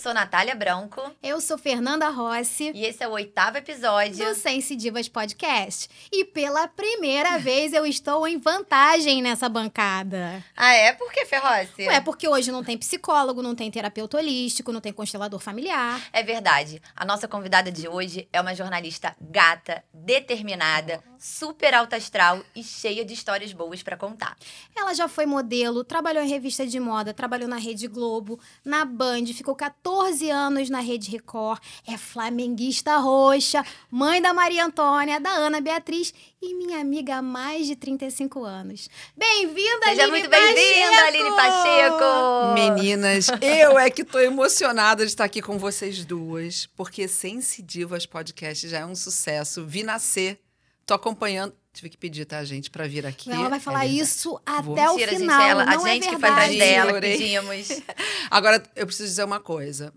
sou Natália Branco. Eu sou Fernanda Rossi. E esse é o oitavo episódio do Sense Divas Podcast. E pela primeira vez eu estou em vantagem nessa bancada. Ah, é? Por que, Ferrossi? É porque hoje não tem psicólogo, não tem terapeuta holístico, não tem constelador familiar. É verdade. A nossa convidada de hoje é uma jornalista gata, determinada, super alta astral e cheia de histórias boas para contar. Ela já foi modelo, trabalhou em revista de moda, trabalhou na Rede Globo, na Band, ficou 14 anos na Rede Record, é flamenguista roxa, mãe da Maria Antônia, da Ana Beatriz e minha amiga há mais de 35 anos. Bem-vinda, Aline Seja muito bem-vinda, Aline Pacheco! Meninas, eu é que tô emocionada de estar aqui com vocês duas, porque Sense Divas Podcast já é um sucesso. Vi nascer Tô acompanhando. Tive que pedir, tá, gente, para vir aqui. Ela vai falar é isso até Vou. o Mentira, final. Gente, ela, não a gente é que foi atrás dela, pedimos. Agora, eu preciso dizer uma coisa.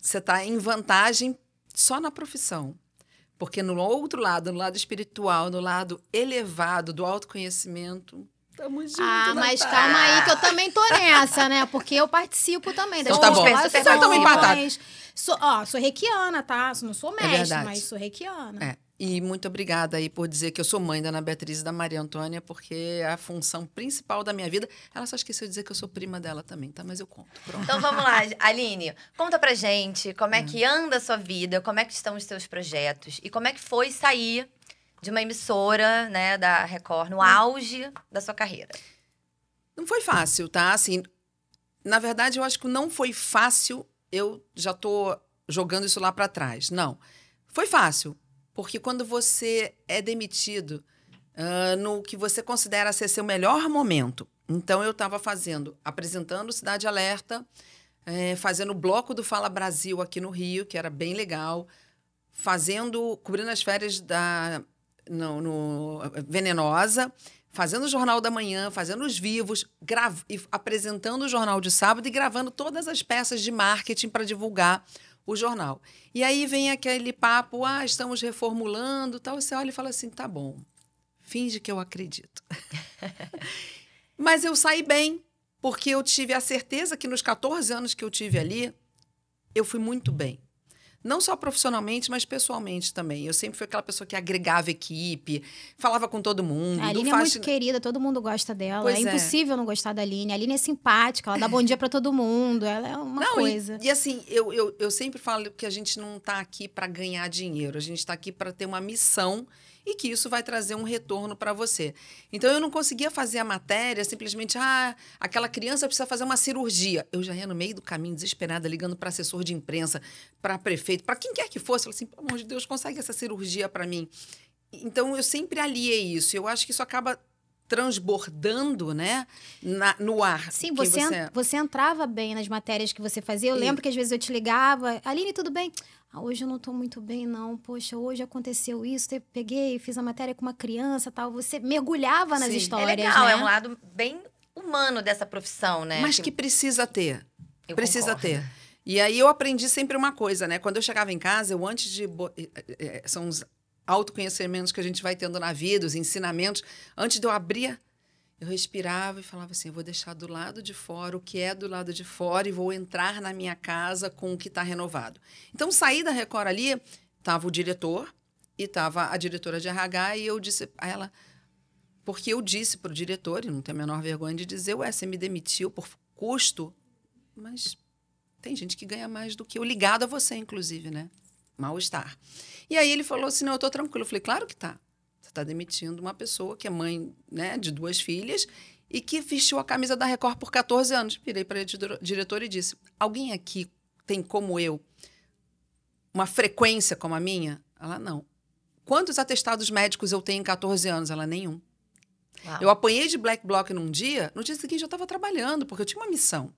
Você tá em vantagem só na profissão. Porque no outro lado, no lado espiritual, no lado elevado do autoconhecimento, Tamo junto, Ah, mas calma aí que eu também tô nessa, né? Porque eu participo também das então, tá bom. Você também Sou, ó, sou reikiana, tá? Não sou é mestre, é mas sou reikiana. É. E muito obrigada aí por dizer que eu sou mãe da Ana Beatriz e da Maria Antônia, porque é a função principal da minha vida. Ela só esqueceu de dizer que eu sou prima dela também, tá? Mas eu conto. Pronto. Então vamos lá, Aline. Conta pra gente como é que anda a sua vida, como é que estão os seus projetos e como é que foi sair de uma emissora, né, da Record, no auge da sua carreira. Não foi fácil, tá? Assim, na verdade, eu acho que não foi fácil. Eu já tô jogando isso lá para trás. Não. Foi fácil porque quando você é demitido uh, no que você considera ser seu melhor momento, então eu estava fazendo, apresentando Cidade Alerta, é, fazendo o bloco do Fala Brasil aqui no Rio, que era bem legal, fazendo, cobrindo as férias da no, no Venenosa, fazendo o Jornal da Manhã, fazendo os vivos, grav, apresentando o Jornal de Sábado e gravando todas as peças de marketing para divulgar o jornal. E aí vem aquele papo, ah, estamos reformulando, tal. Você olha e fala assim, tá bom, finge que eu acredito. Mas eu saí bem, porque eu tive a certeza que nos 14 anos que eu tive ali, eu fui muito bem. Não só profissionalmente, mas pessoalmente também. Eu sempre fui aquela pessoa que agregava equipe, falava com todo mundo. A Aline é muito querida, todo mundo gosta dela. Pois é, é impossível não gostar da Aline. A Aline é simpática, ela dá bom dia para todo mundo. Ela é uma não, coisa. E, e assim, eu, eu, eu sempre falo que a gente não está aqui para ganhar dinheiro, a gente está aqui para ter uma missão e que isso vai trazer um retorno para você. Então eu não conseguia fazer a matéria simplesmente, ah, aquela criança precisa fazer uma cirurgia. Eu já ia no meio do caminho desesperada ligando para assessor de imprensa, para prefeito, para quem quer que fosse, falei assim, pelo amor de Deus, consegue essa cirurgia para mim. Então eu sempre aliei isso. Eu acho que isso acaba transbordando, né, na, no ar. Sim, você, você... você entrava bem nas matérias que você fazia. Eu e... lembro que às vezes eu te ligava, Aline, tudo bem? Ah, hoje eu não estou muito bem, não. Poxa, hoje aconteceu isso, eu peguei, fiz a matéria com uma criança tal. Você mergulhava nas Sim. histórias. É legal, né? é um lado bem humano dessa profissão, né? Mas que, que precisa ter. Eu precisa concordo. ter. E aí eu aprendi sempre uma coisa, né? Quando eu chegava em casa, eu antes de. Eh, eh, eh, são os autoconhecimentos que a gente vai tendo na vida, os ensinamentos. Antes de eu abrir eu respirava e falava assim: eu vou deixar do lado de fora o que é do lado de fora e vou entrar na minha casa com o que está renovado. Então, saí da Record ali, estava o diretor e estava a diretora de RH, e eu disse a ela. Porque eu disse para o diretor, e não tenho a menor vergonha de dizer, ué, você me demitiu por custo, mas tem gente que ganha mais do que eu, ligado a você, inclusive, né? Mal-estar. E aí ele falou assim: não, eu estou tranquilo. Eu falei, claro que tá. Você está demitindo uma pessoa que é mãe né, de duas filhas e que vestiu a camisa da Record por 14 anos. Virei para a diretora e disse: Alguém aqui tem como eu uma frequência como a minha? Ela não. Quantos atestados médicos eu tenho em 14 anos? Ela nenhum. Uau. Eu apanhei de black block num dia, no dia seguinte eu estava trabalhando, porque eu tinha uma missão.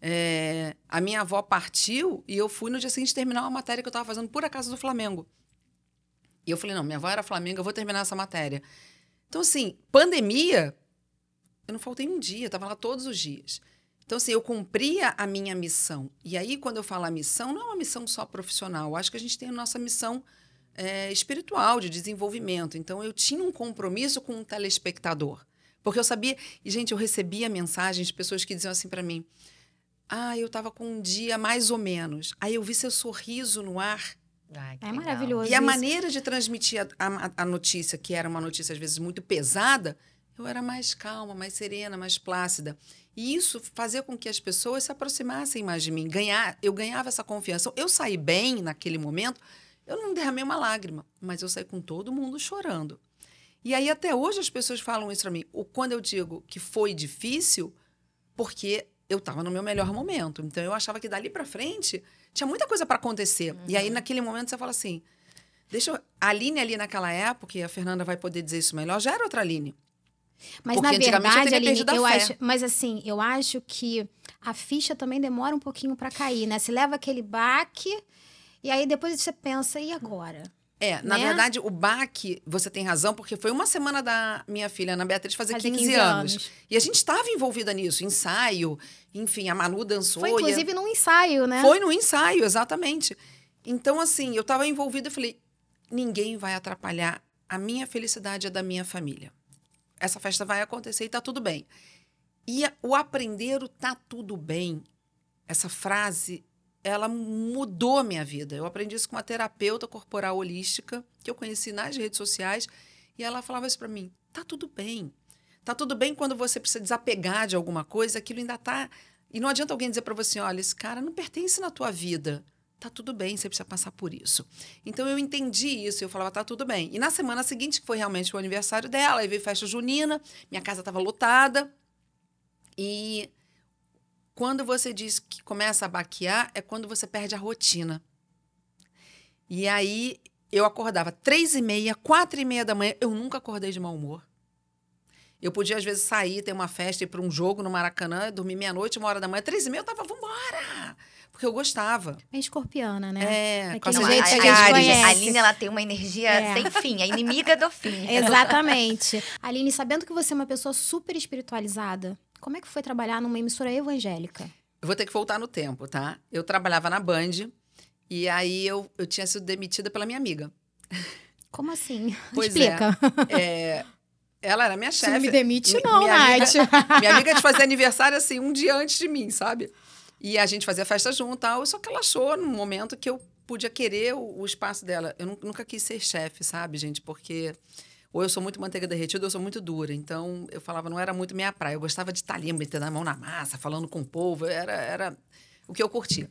É, a minha avó partiu e eu fui no dia seguinte terminar uma matéria que eu estava fazendo por acaso do Flamengo. E eu falei, não, minha avó era Flamengo, eu vou terminar essa matéria. Então, assim, pandemia, eu não faltei um dia, eu estava lá todos os dias. Então, assim, eu cumpria a minha missão. E aí, quando eu falo a missão, não é uma missão só profissional. Eu acho que a gente tem a nossa missão é, espiritual, de desenvolvimento. Então, eu tinha um compromisso com o um telespectador. Porque eu sabia... E, gente, eu recebia mensagens de pessoas que diziam assim para mim... Ah, eu tava com um dia mais ou menos. Aí eu vi seu sorriso no ar. Ai, que É legal. maravilhoso. E a isso. maneira de transmitir a, a- a notícia, que era uma notícia às vezes muito pesada, eu era mais calma, mais serena, mais plácida. E isso fazia com que as pessoas se aproximassem mais de mim. Ganhar, eu ganhava essa confiança. Eu saí bem naquele momento, eu não derramei uma lágrima, mas eu saí com todo mundo chorando. E aí até hoje as pessoas falam isso para mim. O quando eu digo que foi difícil, porque eu estava no meu melhor momento. Então eu achava que dali para frente tinha muita coisa para acontecer. E aí naquele momento você fala assim: deixa eu... a Aline ali naquela época, e a Fernanda vai poder dizer isso melhor, já era outra Aline. Mas Porque na antigamente eu verdade, teria Aline, eu acho, mas assim, eu acho que a ficha também demora um pouquinho pra cair, né? Você leva aquele baque e aí depois você pensa e agora? É, na Né? verdade, o baque, você tem razão, porque foi uma semana da minha filha, Ana Beatriz, fazer, Fazer 15, 15 anos. anos. E a gente estava envolvida nisso, ensaio, enfim, a Manu dançou. Foi e a- inclusive num ensaio, né? Foi no ensaio, exatamente. Então, assim, eu estava envolvida e falei: ninguém vai atrapalhar a minha felicidade e a da minha família. Essa festa vai acontecer e tá tudo bem. E o aprender o tá tudo bem, essa frase, ela mudou a minha vida. Eu aprendi isso com uma terapeuta corporal holística, que eu conheci nas redes sociais, e ela falava isso para mim: tá tudo bem. Tá tudo bem quando você precisa desapegar de alguma coisa, aquilo ainda tá. E não adianta alguém dizer para você: olha, esse cara não pertence na tua vida. Tá tudo bem, você precisa passar por isso. Então eu entendi isso, eu falava, tá tudo bem. E na semana seguinte, que foi realmente o aniversário dela, aí veio festa junina, minha casa estava lotada. E quando você diz que começa a baquear, é quando você perde a rotina. E aí eu acordava três e meia, quatro e meia da manhã, eu nunca acordei de mau humor. Eu podia, às vezes, sair, ter uma festa, ir para um jogo no Maracanã, dormir meia-noite, uma hora da manhã, três e meia, eu tava, vambora! Porque eu gostava. É escorpiana, né? É, com Aquele essa jeito a, que a gente a Aline, ela tem uma energia É. sem fim, a inimiga do fim. Exatamente. Aline, sabendo que você é uma pessoa super espiritualizada, como é que foi trabalhar numa emissora evangélica? Eu vou ter que voltar no tempo, tá? Eu trabalhava na Band e aí eu, eu tinha sido demitida pela minha amiga. Como assim? Pois Explica. É, ela era minha Você chefe. não me demite, Mi- não, minha Nath. amiga- Minha amiga de fazer aniversário, assim, um dia antes de mim, sabe? E a gente fazia festa junto e tal. Só que ela achou num momento que eu podia querer o, o espaço dela. Eu nu- nunca quis ser chefe, sabe, gente? Porque ou eu sou muito manteiga derretida ou eu sou muito dura. Então, eu falava, não era muito minha praia. Eu gostava de estar ali, metendo a mão na massa, falando com o povo. Era, era o que eu curtia.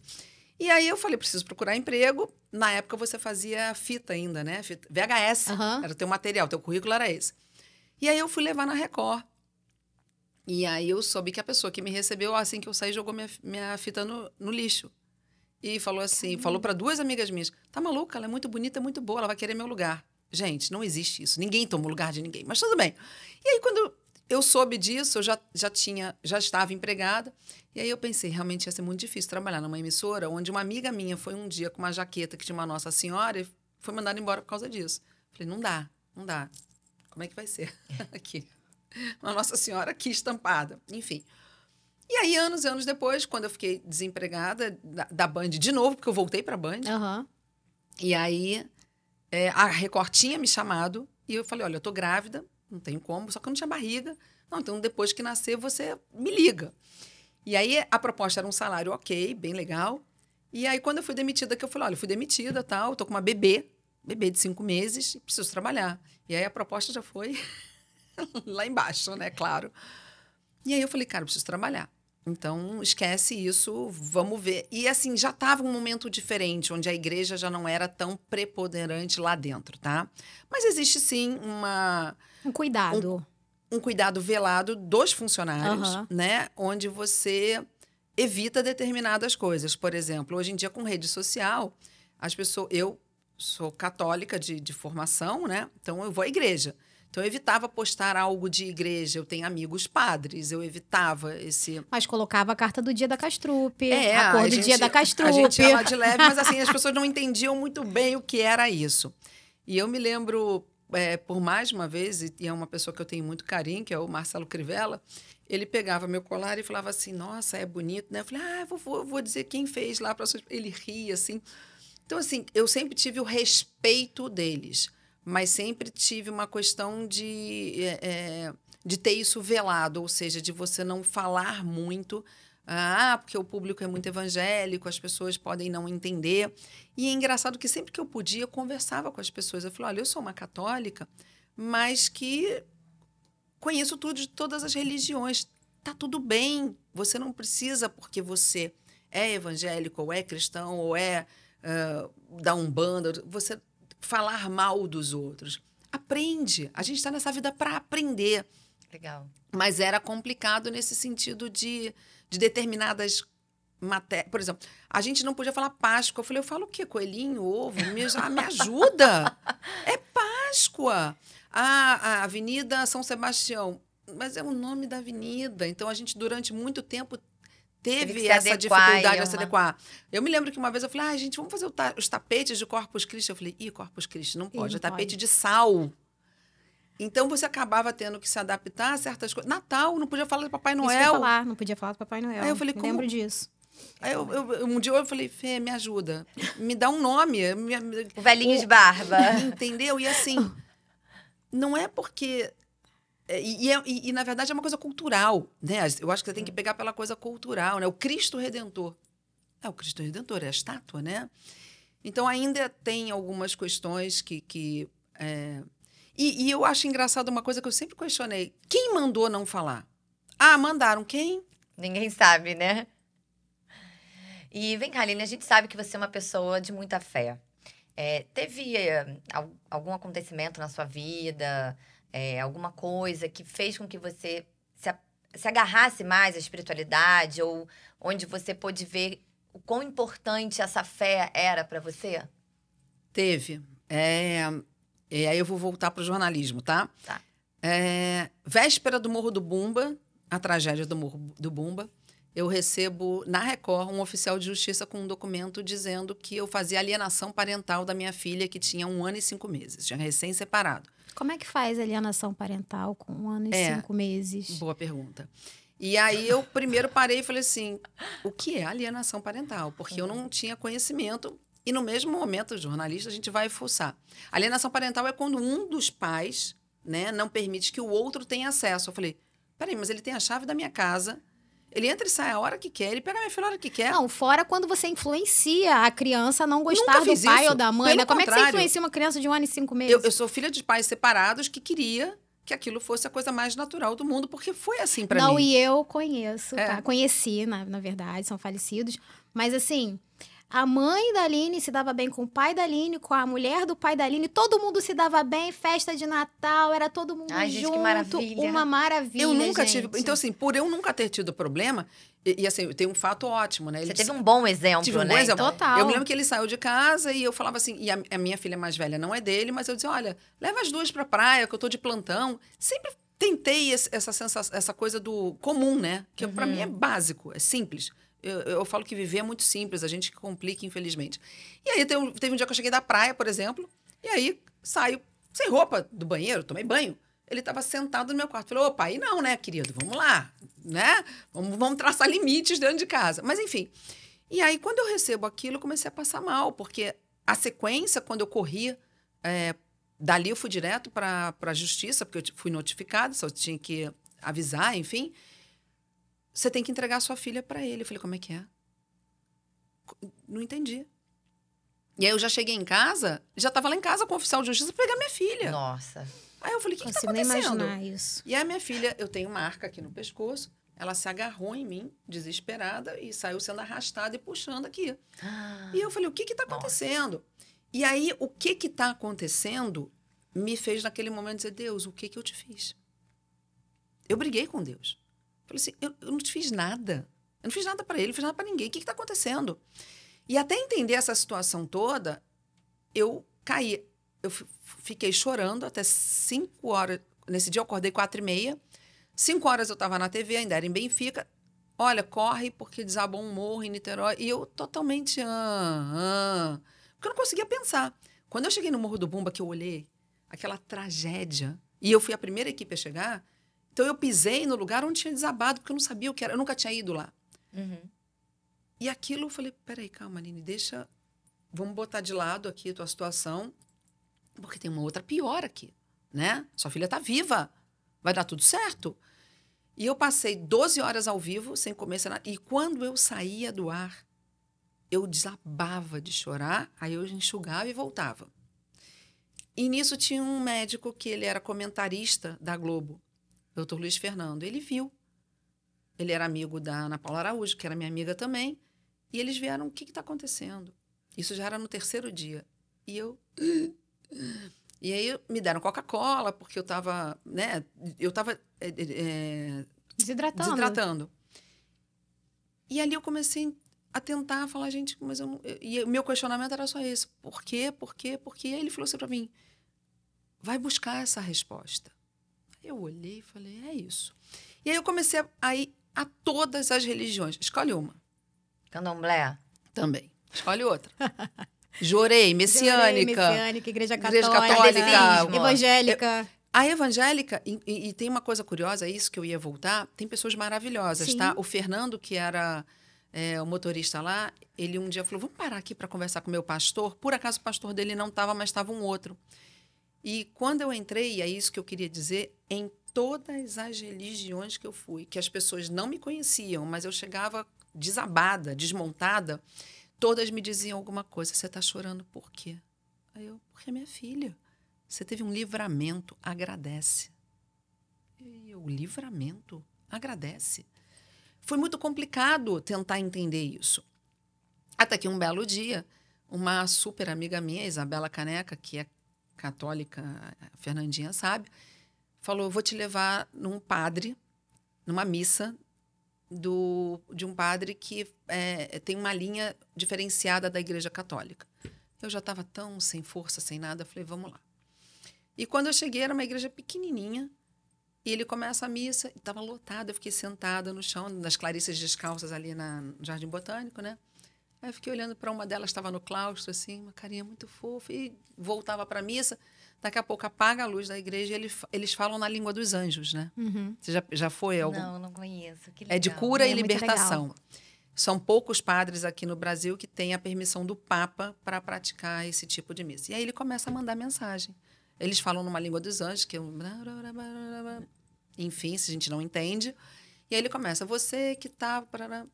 E aí eu falei, preciso procurar emprego. Na época você fazia fita ainda, né? Fita- VHS. Aham. Era o teu material, teu currículo era esse. E aí eu fui levar na Record. E aí eu soube que a pessoa que me recebeu, assim que eu saí, jogou minha, minha fita no, no lixo. E falou assim, falou para duas amigas minhas, tá maluca? Ela é muito bonita, muito boa, ela vai querer meu lugar. Gente, não existe isso. Ninguém toma o lugar de ninguém. Mas tudo bem. E aí quando eu soube disso, eu já, já tinha, já estava empregada. E aí eu pensei, realmente ia ser muito difícil trabalhar numa emissora onde uma amiga minha foi um dia com uma jaqueta que tinha uma Nossa Senhora e foi mandada embora por causa disso. Falei, não dá, não dá. Como é que vai ser aqui? Uma Nossa Senhora aqui estampada. Enfim. E aí, anos e anos depois, quando eu fiquei desempregada da, da Band de novo, porque eu voltei para a Band, Aham. e aí é, a Record tinha me chamado e eu falei: olha, eu tô grávida, não tenho como, só que eu não tinha barriga. Não, então depois que nascer, você me liga. E aí a proposta era um salário ok, bem legal. E aí, quando eu fui demitida, que eu falei: olha, eu fui demitida, tal, tô com uma bebê, bebê de cinco meses, preciso trabalhar. E aí a proposta já foi lá embaixo, né? Claro. E aí eu falei, cara, eu preciso trabalhar. Então, esquece isso, vamos ver. E assim, já estava um momento diferente, onde a igreja já não era tão preponderante lá dentro, tá? Mas existe sim uma, Um cuidado. um cuidado velado dos funcionários, Aham. né? Onde você evita determinadas coisas. Por exemplo, hoje em dia, com rede social, as pessoas. Eu sou católica de, de formação, né? Então eu vou à igreja. Então eu evitava postar algo de igreja. Eu tenho amigos padres, eu evitava esse. Mas colocava a carta do dia da Castrupe, É, a cor do gente- dia da Castrupe. A gente ia lá de leve, mas assim, as pessoas não entendiam muito bem o que era isso. E eu me lembro, é, por mais uma vez, e é uma pessoa que eu tenho muito carinho, que é o Marcelo Crivella, ele pegava meu colar e falava assim, nossa, é bonito, né? Eu falei, ah, vou, vou, vou dizer quem fez lá para Ele ria, assim. Então, assim, eu sempre tive o respeito deles, mas sempre tive uma questão de, é, é, de ter isso velado, ou seja, de você não falar muito Ah, porque o público é muito evangélico, as pessoas podem não entender. E é engraçado que sempre que eu podia, eu conversava com as pessoas. Eu falei: olha, eu sou uma católica, mas que conheço tudo de todas as religiões. Tá tudo bem. Você não precisa, porque você é evangélico, ou é cristão, ou é uh, da Umbanda, você falar mal dos outros. Aprende. A gente está nessa vida para aprender. Legal. Mas era complicado nesse sentido de, de determinadas matérias. Por exemplo, a gente não podia falar Páscoa. Eu falei, eu falo o quê? Coelhinho, ovo? Me, ah, me ajuda. É Páscoa. Ah, a Avenida São Sebastião. Mas é o nome da avenida. Então, a gente, durante muito tempo, teve essa adequar, dificuldade de se adequar. Eu me lembro que uma vez eu falei, ah, gente, vamos fazer ta os tapetes de Corpus Christi. Eu falei, ih, Corpus Christi, não pode, Ih, não é tapete pode. de sal. Então você acabava tendo que se adaptar a certas coisas. Natal, não podia falar do Papai Noel. Isso falar, não podia falar do Papai Noel. Aí eu falei, me como... lembro disso. Aí eu, eu, um dia eu falei, Fê, me ajuda. Me dá um nome. Me, o velhinho o, de barba. Entendeu? E assim, não é porque é, e, é, e, e, na verdade, é uma coisa cultural, né? Eu acho que você tem que hum. pegar pela coisa cultural, né? O Cristo Redentor. É, o Cristo Redentor é a estátua, né? Então, ainda tem algumas questões que... que é... e, e eu acho engraçado uma coisa que eu sempre questionei. Quem mandou não falar? Ah, mandaram quem? Ninguém sabe, né? E vem cá, Aline, a gente sabe que você é uma pessoa de muita fé. É, teve é, algum acontecimento na sua vida é, alguma coisa que fez com que você se, se agarrasse mais à espiritualidade ou onde você pôde ver o quão importante essa fé era para você? Teve. É, e aí eu vou voltar para o jornalismo, tá? Tá. É, véspera do Morro do Bumba, a tragédia do Morro do Bumba, eu recebo na Record um oficial de justiça com um documento dizendo que eu fazia alienação parental da minha filha, que tinha um ano e cinco meses, tinha recém-separado. Como é que faz alienação parental com um ano e é, cinco meses? Boa pergunta. E aí eu primeiro parei e falei assim: o que é alienação parental? Porque eu não tinha conhecimento. E no mesmo momento, jornalista, a gente vai fuçar. Alienação parental é quando um dos pais né, não permite que o outro tenha acesso. Eu falei: peraí, mas ele tem a chave da minha casa ele entra e sai a hora que quer, ele pega a minha filha a hora que quer. Não, fora quando você influencia a criança a não gostar do pai isso. ou da mãe. Né? Como é que você influencia uma criança de um ano e cinco meses? Eu, eu sou filha de pais separados que queria que aquilo fosse a coisa mais natural do mundo, porque foi assim para mim. Não, e eu conheço, é. tá? Conheci, na, na verdade, são falecidos. Mas assim, a mãe da Aline se dava bem com o pai da Aline, com a mulher do pai da Aline, todo mundo se dava bem, festa de Natal, era todo mundo Ai, junto, gente, que maravilha. uma maravilha. Eu nunca gente. tive, então assim, por eu nunca ter tido problema, e, e assim, tem um fato ótimo, né? Ele Você teve um bom exemplo, tive um né? Bom exemplo. Total. Eu me lembro que ele saiu de casa e eu falava assim, e a, a minha filha mais velha não é dele, mas eu dizia, olha, leva as duas pra praia, que eu tô de plantão. Sempre tentei essa sensação, essa coisa do comum, né? Que uhum. para mim é básico, é simples. Eu, eu, falo que viver é muito simples, a gente complica, infelizmente. E aí teve um, dia que eu cheguei da praia, por exemplo, e aí saio sem roupa do banheiro, tomei banho. Ele estava sentado no meu quarto. Falei, opa, aí não, né, querido? Vamos lá, né? Vamos, vamos traçar limites dentro de casa. Mas, enfim. E aí, quando eu recebo aquilo, eu comecei a passar mal, porque a sequência, quando eu corri, é, dali eu fui direto para a justiça, porque eu fui notificada, só tinha que avisar, enfim você tem que entregar a sua filha para ele. Eu falei, como é que é? Não entendi. E aí eu já cheguei em casa, já estava lá em casa com o oficial de justiça para pegar minha filha. Nossa. Aí eu falei, o que, está acontecendo? Nem imaginar isso. E a minha filha, eu tenho marca aqui no pescoço, ela se agarrou em mim, desesperada, e saiu sendo arrastada e puxando aqui. Ah, e eu falei, o que está acontecendo? Nossa. E aí, o que está acontecendo me fez naquele momento dizer, Deus, o que, que eu te fiz? Eu briguei com Deus. Falei assim, eu, eu não te fiz nada. Eu não fiz nada para ele, não fiz nada para ninguém. O que está acontecendo? E até entender essa situação toda, eu caí. Eu fiquei chorando até cinco horas. Nesse dia eu acordei quatro e meia. Cinco horas eu estava na TV, ainda era em Benfica. Olha, corre porque desabou um morro em Niterói. E eu totalmente... Ah, ah, porque eu não conseguia pensar. Quando eu cheguei no Morro do Bumba, que eu olhei aquela tragédia, e eu fui a primeira equipe a chegar, então eu pisei no lugar onde tinha desabado, porque eu não sabia o que era, eu nunca tinha ido lá. Uhum. E aquilo eu falei: peraí, calma, Aline, deixa. Vamos botar de lado aqui a tua situação, porque tem uma outra pior aqui, né? Sua filha está viva, vai dar tudo certo. E eu passei 12 horas ao vivo, sem comer, sem nada. E quando eu saía do ar, eu desabava de chorar, aí eu enxugava e voltava. E nisso tinha um médico que ele era comentarista da Globo, doutor Luiz Fernando. Ele viu. Ele era amigo da Ana Paula Araújo, que era minha amiga também. E eles vieram, o que está acontecendo? Isso já era no terceiro dia. E eu. E aí me deram Coca-Cola, porque eu estava, né? Eu estava é, é, desidratando. desidratando. E ali eu comecei a tentar falar, gente, mas eu não. E o meu questionamento era só esse: por quê, por quê, por quê? E aí ele falou assim para mim: vai buscar essa resposta. Eu olhei e falei: é isso. E aí eu comecei a ir a todas as religiões. Escolhe uma. Candomblé? Também. Escolhe outra. Jorei, messiânica. Jorei, messiânica, igreja católica. Igreja católica evangélica. A evangélica, e, e, tem uma coisa curiosa, é isso que eu ia voltar, tem pessoas maravilhosas, Sim. tá? O Fernando, que era é, o motorista lá, ele um dia falou: vamos parar aqui para conversar com o meu pastor. Por acaso o pastor dele não estava, mas estava um outro. E quando eu entrei, e é isso que eu queria dizer, em todas as religiões que eu fui, que as pessoas não me conheciam, mas eu chegava desabada, desmontada, todas me diziam alguma coisa. Você está chorando por quê? Aí eu, porque é minha filha. Você teve um livramento, agradece. E eu, livramento, agradece. Foi muito complicado tentar entender isso. Até que um belo dia, uma super amiga minha, Isabela Caneca, que é católica, a Fernandinha sabe, falou: vou te levar num padre, numa missa do, de um padre que é, tem uma linha diferenciada da Igreja Católica. Eu já estava tão sem força, sem nada, falei: vamos lá. E quando eu cheguei, era uma igreja pequenininha. E ele começa a missa, estava lotado. Eu fiquei sentada no chão, nas Clarissas descalças ali na, no Jardim Botânico, né? Aí eu fiquei olhando para uma delas, estava no claustro, assim, uma carinha muito fofa, e voltava para a missa. Daqui a pouco apaga a luz da igreja e eles, eles falam na língua dos anjos, né? Uhum. Você já, já foi? Algum... Não, não conheço. Que É de cura É e libertação. São poucos padres aqui no Brasil que têm a permissão do Papa para praticar esse tipo de missa. E aí ele começa a mandar mensagem. Eles falam numa língua dos anjos, que é um... Enfim, se a gente não entende. E aí ele começa, você que tá...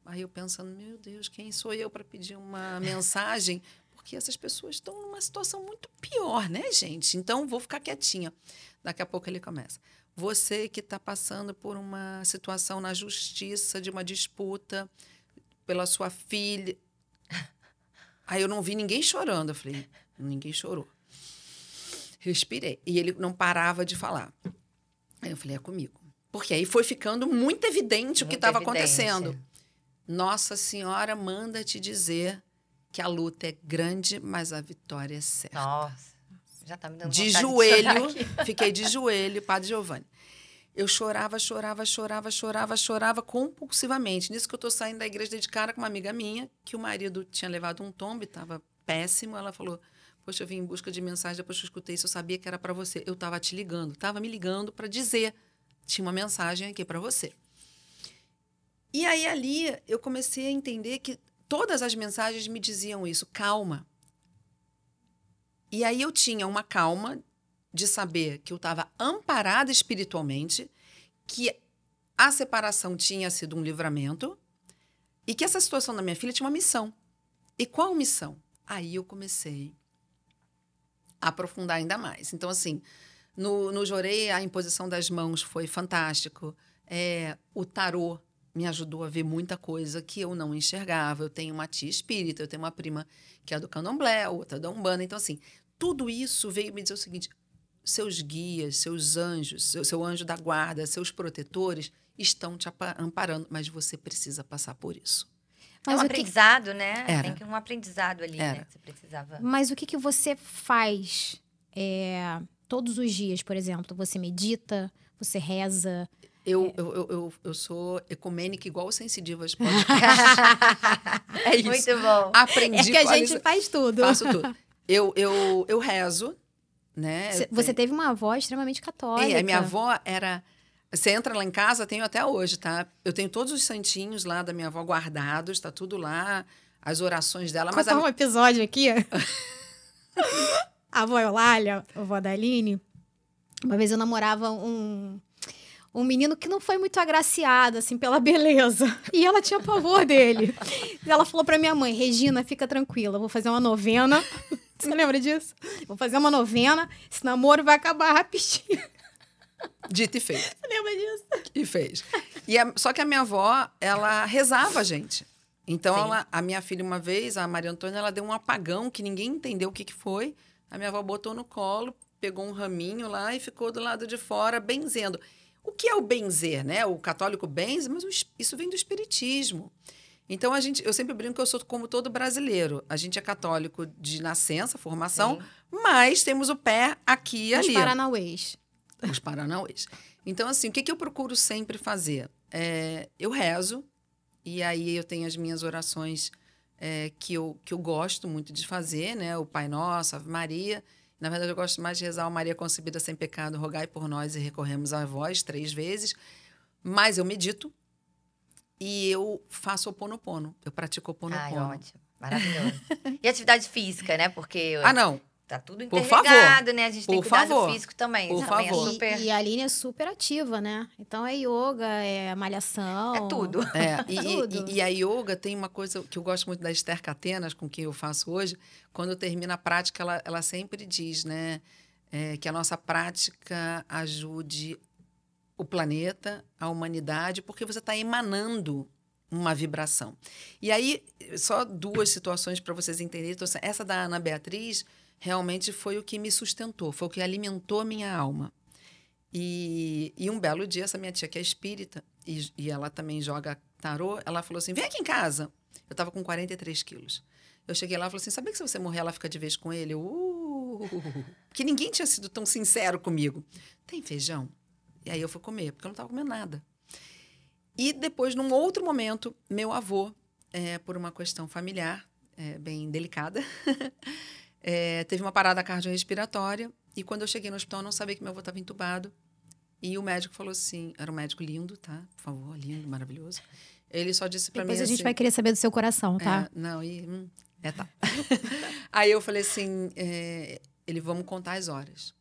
Aí eu pensando, meu Deus, quem sou eu para pedir uma mensagem? Porque essas pessoas estão numa situação muito pior, né, gente? Então, vou ficar quietinha. Daqui a pouco ele começa. Você que está passando por uma situação na justiça, de uma disputa pela sua filha. Aí eu não vi ninguém chorando. Eu falei, ninguém chorou. Respirei. E ele não parava de falar. Aí eu falei, é comigo. Porque aí foi ficando muito evidente o que Muito estava acontecendo. Nossa Senhora manda te dizer que a luta é grande, mas a vitória é certa. Nossa, já tá me dando De joelho, aqui. fiquei de joelho, Padre Giovanni. Eu chorava, chorava, chorava, chorava, chorava compulsivamente. Nisso que eu tô saindo da igreja de cara com uma amiga minha, que o marido tinha levado um tombo e estava péssimo. Ela falou: Poxa, eu vim em busca de mensagem, depois que eu escutei isso, eu sabia que era para você. Eu estava te ligando, estava me ligando para dizer: tinha uma mensagem aqui para você. E aí ali eu comecei a entender que todas as mensagens me diziam isso: calma. E aí eu tinha uma calma de saber que eu estava amparada espiritualmente, que a separação tinha sido um livramento e que essa situação da minha filha tinha uma missão. E qual missão? Aí eu comecei a aprofundar ainda mais. Então, assim, no, no Jorei, a imposição das mãos foi fantástico. É, o tarô me ajudou a ver muita coisa que eu não enxergava. Eu tenho uma tia espírita, eu tenho uma prima que é do candomblé, outra da Umbanda. Então, assim, tudo isso veio me dizer o seguinte: seus guias, seus anjos, seu, seu anjo da guarda, seus protetores estão te amparando, mas você precisa passar por isso. É um Mas o que, aprendizado, né? Era. Tem que um aprendizado ali, né? Era. Que você precisava. mas o que, que você faz é, todos os dias, por exemplo? Você medita, você reza. Eu, eu, eu, eu, eu sou ecumênica igual o Sensidivas Podcast. é isso. Muito bom. Aprendi É que a gente faz tudo. Faço tudo. Eu, eu, eu rezo, né? Você- teve uma avó extremamente católica. É, a minha avó era. Você entra lá em casa, tenho até hoje, tá? Eu tenho todos os santinhos lá da minha avó guardados, tá tudo lá, as orações dela. Mas Contar a- um episódio aqui. a avó Eulália, a avó da Aline, uma vez eu namorava um, um menino que não foi muito agraciado, assim, pela beleza. E ela tinha pavor dele. E ela falou pra minha mãe, Regina, fica tranquila, vou fazer uma novena. Você lembra disso? Vou fazer uma novena, esse namoro vai acabar rapidinho. Dito e feito. Você lembra disso? E fez. E a, só que a minha avó, ela rezava a gente. Então, ela, a minha filha, uma vez, a Maria Antônia, ela deu um apagão que ninguém entendeu o que, que foi. A minha avó botou no colo, pegou um raminho lá e ficou do lado de fora benzendo. O que é o benzer, né? O católico benze, mas isso vem do espiritismo. Então a gente, eu sempre brinco que eu sou como todo brasileiro. A gente é católico de nascença, formação, Sim. mas temos o pé aqui e ali. Os paranauês. Os paranauês. Então assim, o que, que eu procuro sempre fazer? É, eu rezo e aí eu tenho as minhas orações é, que, eu, que eu gosto muito de fazer, né? O Pai Nosso, Ave Maria. Na verdade, eu gosto mais de rezar o Maria concebida sem pecado, rogai por nós e recorremos a vós três vezes. Mas eu medito e eu faço o ponopono. Eu pratico o ponopono. Ai, ótimo. Maravilhoso. e atividade física, né? Porque... Ah, não. Tá tudo interligado, né? A gente tem Por cuidado favor. físico também. Por também é favor. É super... e, e, a Aline é super ativa, né? Então é yoga, é malhação. É tudo. É, e, tudo. E, e, a yoga tem uma coisa que eu gosto muito da Esther Catenas, com quem eu faço hoje. Quando termina a prática, ela, ela sempre diz, né? É, que a nossa prática ajude o planeta, a humanidade, porque você está emanando uma vibração. E aí, só duas situações para vocês entenderem. Então, essa da Ana Beatriz realmente foi o que me sustentou, foi o que alimentou a minha alma. E, e um belo dia, essa minha tia, que é espírita, e, e ela também joga tarô, ela falou assim: vem aqui em casa. Eu estava com 43 quilos. Eu cheguei lá e falei assim: sabia que se você morrer, ela fica de vez com ele? Eu, uh, que ninguém tinha sido tão sincero comigo. Tem feijão? E aí eu fui comer, porque eu não estava comendo nada. E depois, num outro momento, meu avô, é, por uma questão familiar, é, bem delicada, É, teve uma parada cardiorrespiratória e quando eu cheguei no hospital eu não sabia que meu avô estava entubado. E o médico falou assim, era um médico lindo, tá? Por favor, lindo, maravilhoso. Ele só disse para mim Depois a gente assim, vai querer saber do seu coração, tá? É, não, e hum, é tá. Aí eu falei assim, é, ele vamos contar as horas.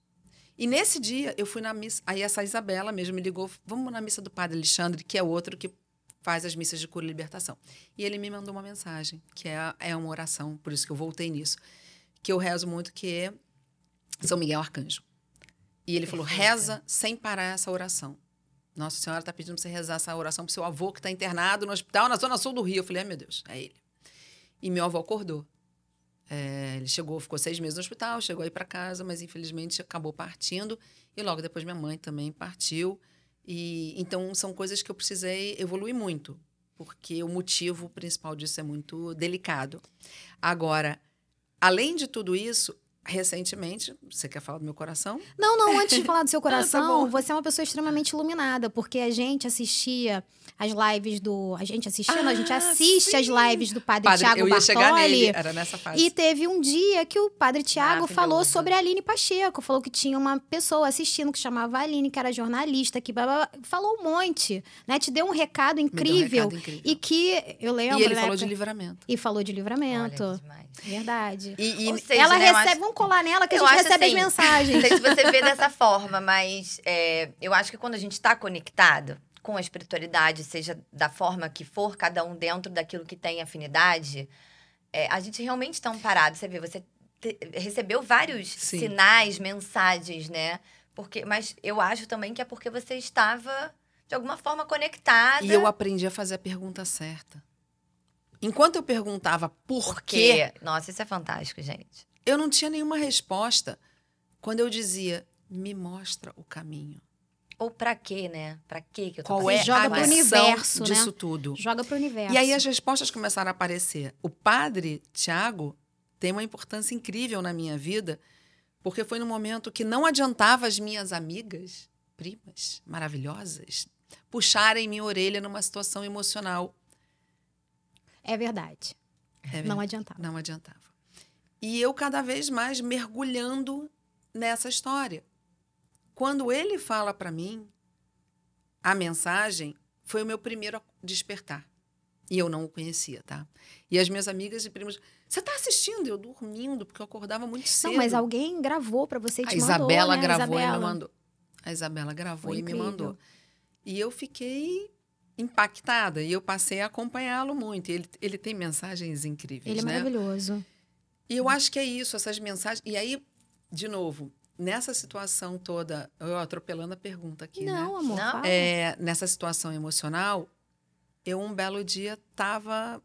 E nesse dia eu fui na missa, aí essa Isabela mesmo me ligou, vamos na missa do Padre Alexandre, que é outro que faz as missas de cura e libertação. E ele me mandou uma mensagem, que é, é uma oração, por isso que eu voltei nisso que eu rezo muito, que é São Miguel Arcanjo. E ele falou: reza sem parar essa oração. Nossa Senhora está pedindo para você rezar essa oração para seu avô que está internado no hospital na zona sul do Rio. Eu falei: ai meu Deus, é ele. E meu avô acordou. É, ele chegou, ficou seis meses no hospital, chegou aí para casa, mas infelizmente acabou partindo. E logo depois minha mãe também partiu. E então são coisas que eu precisei evoluir muito, porque o motivo principal disso é muito delicado. Agora, Além de tudo isso, recentemente, você quer falar do meu coração? Não, não, antes de falar do seu coração, ah, tá você é uma pessoa extremamente iluminada, porque a gente assistia as lives do. A gente assistia, ah, não, a gente ah, assiste sim. as lives do Padre, padre Tiago Bartoli. Chegar nele, era nessa fase. E teve um dia que o Padre Tiago falou sobre a Aline Pacheco, falou que tinha uma pessoa assistindo que chamava Aline, que era jornalista, que falou um monte, né? Te deu um recado incrível. Um recado incrível. E que eu lembro. E ele falou de livramento. E falou de livramento. Olha, Verdade. E, e seja, ela né, recebe. Vamos colar nela que eu a gente recebe assim, as mensagens. Não sei se você vê dessa forma, mas é, eu acho que quando a gente está conectado com a espiritualidade, seja da forma que for, cada um dentro daquilo que tem afinidade, é, a gente realmente está amparado. Você vê, você te, recebeu vários Sim. sinais, mensagens, né? Porque, mas eu acho também que é porque você estava, de alguma forma, conectada. E eu aprendi a fazer a pergunta certa. Enquanto eu perguntava por, por quê. Nossa, isso é fantástico, gente. Eu não tinha nenhuma resposta. Quando eu dizia, me mostra o caminho. Ou para quê, né? Para quê que eu tô Qual é Joga a pro universo, disso né? tudo? Joga pro universo. E aí as respostas começaram a aparecer. O padre Tiago tem uma importância incrível na minha vida, porque foi no momento que não adiantava as minhas amigas, primas maravilhosas, puxarem minha orelha numa situação emocional. É verdade. É verdade. Não adiantava. Não adiantava. E eu cada vez mais mergulhando nessa história. Quando ele fala para mim, a mensagem foi o meu primeiro despertar. E eu não o conhecia, tá? E as minhas amigas e primos, você tá assistindo? Eu dormindo, porque eu acordava muito cedo. Não, mas alguém gravou para você e te a Isabela mandou, né? gravou Isabela. e me mandou. A Isabela gravou e me mandou. E eu fiquei impactada e eu passei a acompanhá-lo muito. Ele, ele tem mensagens incríveis, Ele é né? maravilhoso. E eu acho que é isso, essas mensagens. E aí, de novo, nessa situação toda, eu atropelando a pergunta aqui, né? Não, amor. Não? É, nessa situação emocional, eu um belo dia estava,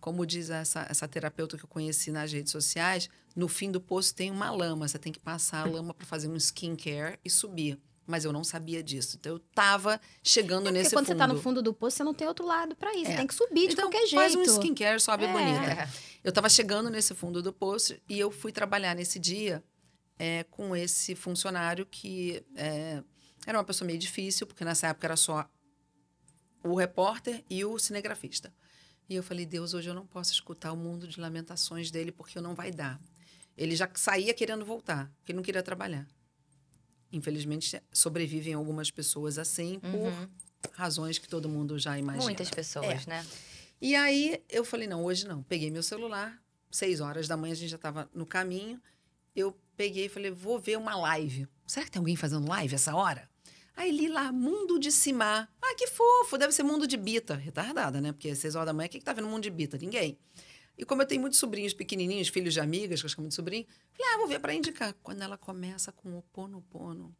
como diz essa, essa terapeuta que eu conheci nas redes sociais, no fim do poço tem uma lama, você tem que passar a lama para fazer um skincare e subir. Mas eu não sabia disso. Então eu estava chegando É nesse quando fundo. você tá no fundo do poço, você não tem outro lado pra ir. Você É. tem que subir de então, qualquer jeito. faz um skincare, sobe É. bonita. Eu estava chegando nesse fundo do poço e eu fui trabalhar nesse dia é, com esse funcionário que é, era uma pessoa meio difícil, porque nessa época era só o repórter e o cinegrafista. E eu falei, Deus, hoje eu não posso escutar o mundo de lamentações dele, porque não vai dar. Ele já saía querendo voltar, porque ele não queria trabalhar. Infelizmente, sobrevivem algumas pessoas assim, por Uhum. razões que todo mundo já imagina. Muitas pessoas, É. né? E aí eu falei, não, hoje não. Peguei meu celular, seis horas da manhã, a gente já estava no caminho. Eu peguei e falei, vou ver uma live. Será que tem alguém fazendo live essa hora? Aí li lá, Mundo de Simar. Ah, que fofo, deve ser Mundo de Bita. Retardada, né? Porque seis horas da manhã, quem que tá vendo Mundo de Bita? Ninguém. E como eu tenho muitos sobrinhos pequenininhos, filhos de amigas, que eu chamo de sobrinho, falei, ah, vou ver para indicar. Quando ela começa com o pono,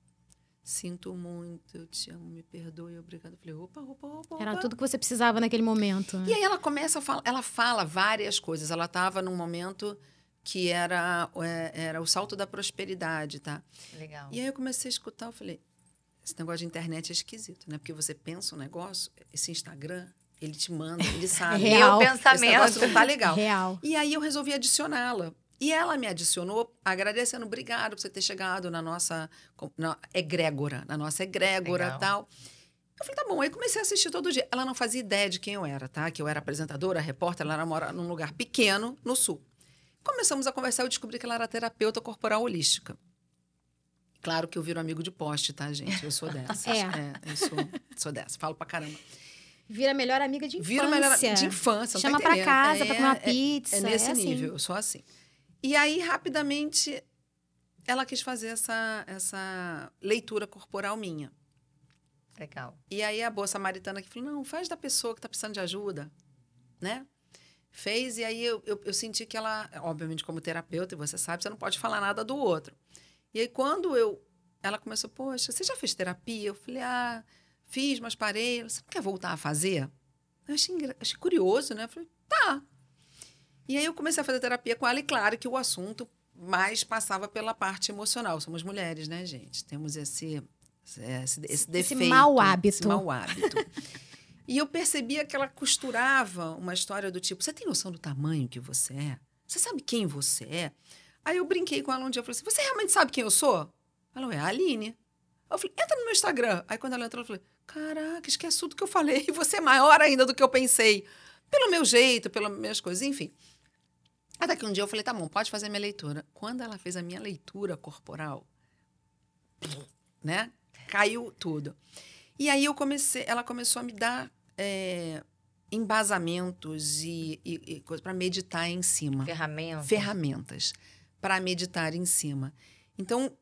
sinto muito, eu te amo, me perdoe, obrigada. Eu falei, opa, opa, opa, Era opa. tudo que você precisava naquele momento. E aí ela começa a falar, ela fala várias coisas. Ela estava num momento que era, é, era o salto da prosperidade, tá? Legal. E aí eu comecei a escutar, eu falei, esse negócio de internet é esquisito, né? Porque você pensa um negócio, esse Instagram, ele te manda, ele sabe. Real. Meu Esse pensamento. não tá legal. Real. E aí eu resolvi adicioná-la. E ela me adicionou agradecendo, obrigado por você ter chegado na nossa na egrégora, na nossa egrégora Legal. tal. Eu falei, tá bom. Aí comecei a assistir todo dia. Ela não fazia ideia de quem eu era, tá? Que eu era apresentadora, repórter, ela mora num lugar pequeno, no sul. Começamos a conversar, eu descobri que ela era terapeuta corporal holística. Claro que eu viro amigo de poste, tá, gente? Eu sou dessas. É. eu sou, sou dessa. Falo pra caramba. Vira melhor amiga de infância. Vira melhor de infância, não Chama tá pra entendendo. casa pra É- comer uma é- pizza. É nesse assim. nível, eu sou assim. E aí, rapidamente, ela quis fazer essa, essa leitura corporal minha. Legal. E aí a boa samaritana que falou: não, faz da pessoa que está precisando de ajuda, né? Fez, e aí eu, eu, eu senti que ela, obviamente, como terapeuta, e você sabe, você não pode falar nada do outro. E aí, quando eu. Ela começou, poxa, você já fez terapia? Eu falei, ah, fiz, mas parei. Você não quer voltar a fazer? Eu achei, achei curioso, né? Eu falei, tá. E aí eu comecei a fazer terapia com ela, e claro que o assunto mais passava pela parte emocional. Somos mulheres, né, gente? Temos esse, esse, esse defeito. mau hábito. Esse mau hábito. e eu percebia que ela costurava uma história do tipo: você tem noção do tamanho que você é? Você sabe quem você é? Aí eu brinquei com ela um dia e falei assim: você realmente sabe quem eu sou? Ela, é a Aline. Eu falei, entra no meu Instagram. Aí quando ela entrou, eu falei, caraca, esquece tudo que eu falei. Você é maior ainda do que eu pensei. Pelo meu jeito, pelas minhas coisas, enfim. Até que um dia eu falei, tá bom, pode fazer a minha leitura. Quando ela fez a minha leitura corporal, né? Caiu tudo. E aí eu comecei, ela começou a me dar é, embasamentos e, e, e coisas para meditar em cima Ferramenta. ferramentas para meditar em cima. Então,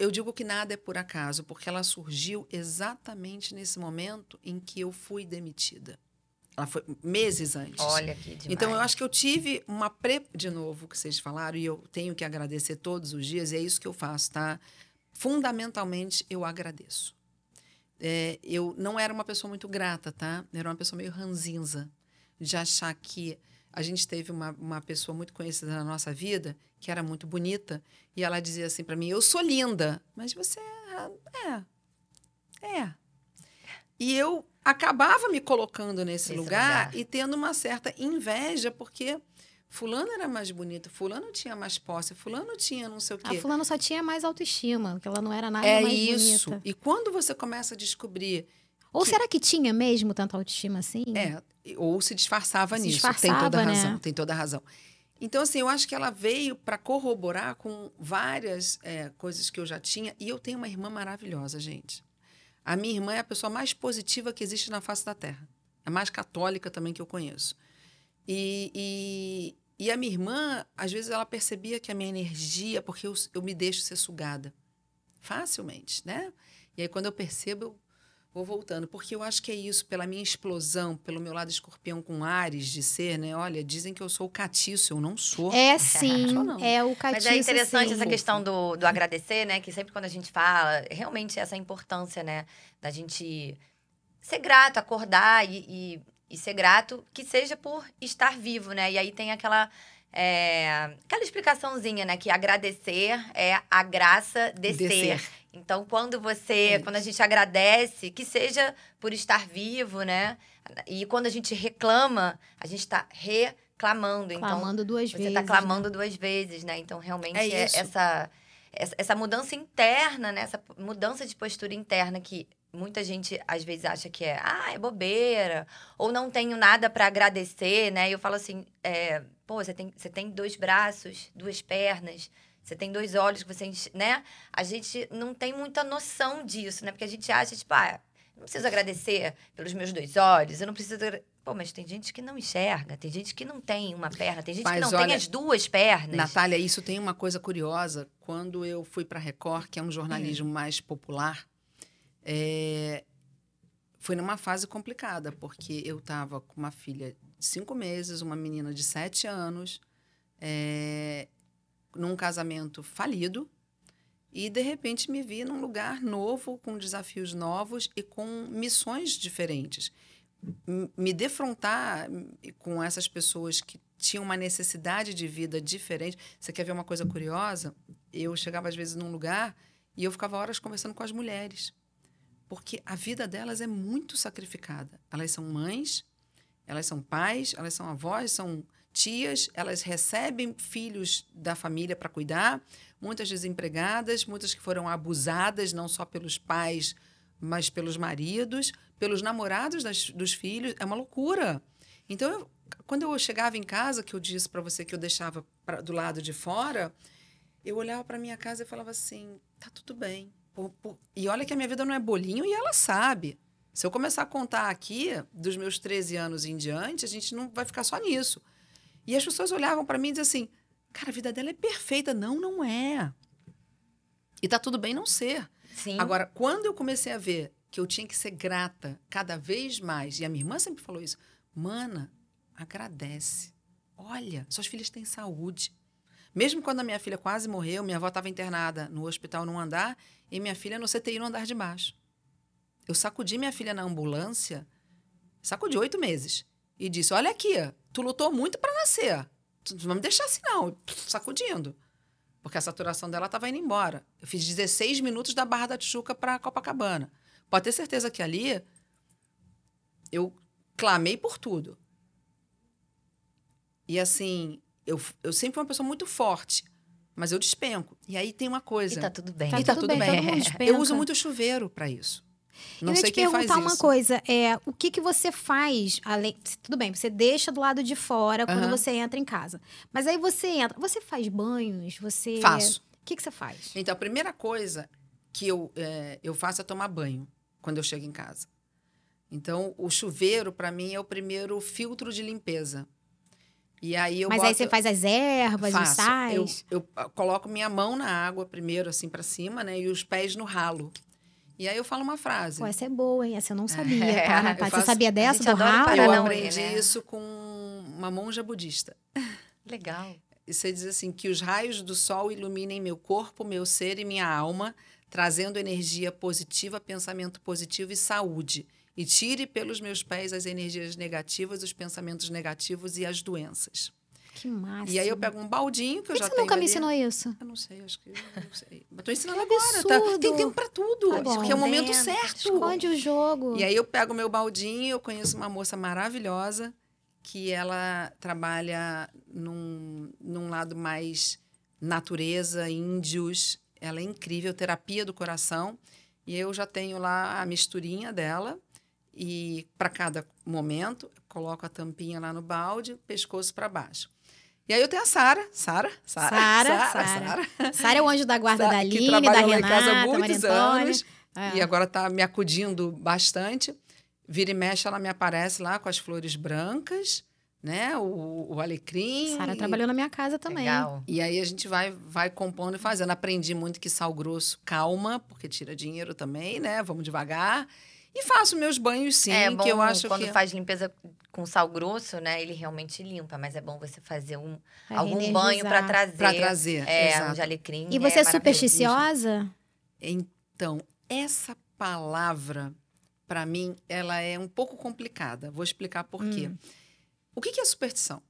eu digo que nada é por acaso, porque ela surgiu exatamente nesse momento em que eu fui demitida. Ela foi meses antes. Olha que demais. Então, eu acho que eu tive uma pre... De novo, que vocês falaram, e eu tenho que agradecer todos os dias, e é isso que eu faço, tá? Fundamentalmente, eu agradeço. É, eu não era uma pessoa muito grata, tá? Eu era uma pessoa meio ranzinza, de achar que a gente teve uma, uma pessoa muito conhecida na nossa vida, que era muito bonita, e ela dizia assim para mim: Eu sou linda, mas você é. É. é. E eu acabava me colocando nesse lugar, lugar. e tendo uma certa inveja, porque Fulano era mais bonito, Fulano tinha mais posse, Fulano tinha não sei o A quê. fulana só tinha mais autoestima, que ela não era nada É mais isso. bonita. E quando você começa a descobrir. Ou que- será que tinha mesmo tanta autoestima assim? É, ou se disfarçava Se nisso. tem disfarçava, toda a né? razão, tem toda a razão. Então, assim, eu acho que ela veio para corroborar com várias é, coisas que eu já tinha. E eu tenho uma irmã maravilhosa, gente. A minha irmã é a pessoa mais positiva que existe na face da Terra. A mais católica também que eu conheço. E, e, e a minha irmã, às vezes, ela percebia que a minha energia, porque eu, eu me deixo ser sugada facilmente, né? E aí, quando eu percebo, eu vou voltando, porque eu acho que é isso, pela minha explosão, pelo meu lado escorpião com ares de ser, né? Olha, dizem que eu sou o catiço, eu não sou. É sim, não. é o catiço. Mas é interessante sim. essa questão do, do agradecer, né? Que sempre quando a gente fala, realmente essa importância, né? Da gente ser grato, acordar e, e, e ser grato, que seja por estar vivo, né? E aí tem aquela. é, aquela explicaçãozinha, né? Que agradecer é a graça de, De ser. ser. Então, quando você, Isso. quando a gente agradece, que seja por estar vivo, né? E quando a gente reclama, a gente está reclamando. Então, Clamando duas você vezes. tá né? clamando duas vezes, né? Então, realmente, É é essa, essa mudança interna, né? Essa mudança de postura interna que muita gente, às vezes, acha que é, ah, é bobeira, ou não tenho nada para agradecer, né? E eu falo assim, é, pô, você tem, você tem dois braços, duas pernas, você tem dois olhos que você, né? A gente não tem muita noção disso, né? Porque a gente acha, tipo, ah, não preciso agradecer pelos meus dois olhos, eu não preciso... Pô, mas tem gente que não enxerga, tem gente que não tem uma perna, tem gente que Mas não tem olha, as duas pernas. Natália, isso tem uma coisa curiosa. Quando eu fui para a Record, que é um jornalismo mais popular, é, foi numa fase complicada, porque eu estava com uma filha de cinco meses, uma menina de sete anos, é, num casamento falido, e de repente me vi num lugar novo, com desafios novos e com missões diferentes. Me defrontar hum, com essas pessoas que tinham uma necessidade de vida diferente. Você quer ver uma coisa curiosa? Eu chegava às vezes num lugar e eu ficava horas conversando com as mulheres. Porque a vida delas é muito sacrificada. Elas são mães, elas são pais, elas são avós, são tias, elas recebem filhos da família para cuidar, muitas desempregadas, muitas que foram abusadas não só pelos pais, mas pelos maridos, pelos namorados das- dos filhos. É uma loucura. Então, eu- quando eu chegava em casa, que eu disse para você que eu deixava pra- do lado de fora, eu olhava para minha casa e falava assim: tá tudo bem. E olha que a minha vida não é bolinho e ela sabe. Se eu começar a contar aqui, dos meus 13 anos em diante, a gente não vai ficar só nisso. E as pessoas olhavam para mim e diziam assim: cara, a vida dela é perfeita. Não, não é. E tá tudo bem não ser. Sim. Agora, quando eu comecei a ver que eu tinha que ser grata cada vez mais, e a minha irmã sempre falou isso, mana, agradece. Olha, suas filhas têm saúde. Mesmo quando a minha filha quase morreu, minha avó estava internada no hospital num andar e minha filha no CTI no andar de baixo. Eu sacudi minha filha na ambulância, sacudi oito meses, e disse: Olha aqui, tu lutou muito para nascer. Tu não vai me deixar assim, não. Sacudindo. Porque a saturação dela estava indo embora. Eu fiz 16 minutos da Barra da Tijuca para Copacabana. Pode ter certeza que ali eu clamei por tudo. E assim, eu, eu sempre fui uma pessoa muito forte, mas eu despenco. E aí tem uma E coisa. tá tudo bem. Tá E tá tudo tudo bem, bem. todo mundo Eu uso muito chuveiro para isso. Não eu ia sei te perguntar uma coisa, é, o que que você faz, além, tudo bem, você deixa do lado de fora quando Aham. você entra em casa. Mas aí você entra, você faz banhos, você... Faço. O que que você faz? Então, a primeira coisa que eu, é, eu faço é tomar banho quando eu chego em casa. Então, o chuveiro, para mim, é o primeiro filtro de limpeza. E aí eu Mas boto, aí você faz as ervas, os faço. sais? Eu, eu coloco minha mão na água primeiro, assim, para cima, né? E os pés no ralo. E aí eu falo uma frase. Pô, essa é boa, hein? Essa eu não sabia, É, tá, Natália? Você faço- sabia dessa, do ralo? eu aprendi né? isso com uma monja budista. Legal. E você diz assim: que os raios do sol iluminem meu corpo, meu ser e minha alma, trazendo energia positiva, pensamento positivo e saúde. E tire pelos meus pés as energias negativas, os pensamentos negativos e as doenças. Que massa. E aí eu pego um baldinho que Por eu que já você tenho nunca me ali. ensinou isso? Eu não sei, acho que. eu Não sei. Mas tô ensinando Que agora, tá? Tem tempo pra tudo. Tá bom. porque é o momento certo. Esconde o jogo. E aí eu pego meu baldinho, eu conheço uma moça maravilhosa que ela trabalha num, num lado mais natureza, índios. Ela é incrível, terapia do coração. E eu já tenho lá a misturinha dela. E para cada momento, coloco a tampinha lá no balde, pescoço para baixo. E aí eu tenho a Sara, Sara, Sara, Sara, Sara. Sara é o anjo da guarda da que Aline, da Renata, em casa há Maria muitos anos É. e agora está me acudindo bastante. Vira e mexe, ela me aparece lá com as flores brancas, né? O, o alecrim. Sara e- trabalhou na minha casa também. Legal. E aí a gente vai, vai compondo e fazendo. Aprendi muito que sal grosso calma, porque tira dinheiro também, né? Vamos devagar. E faço meus banhos, sim, é bom que eu acho quando que... faz limpeza com sal grosso, né? Ele realmente limpa, mas é bom você fazer um, Pra algum banho pra trazer. Pra trazer, É, exato. um de alecrim. E você é, maravilhoso. supersticiosa? Então, essa palavra, para mim, ela é um pouco complicada. Vou explicar por quê. Hum. O que que é superstição?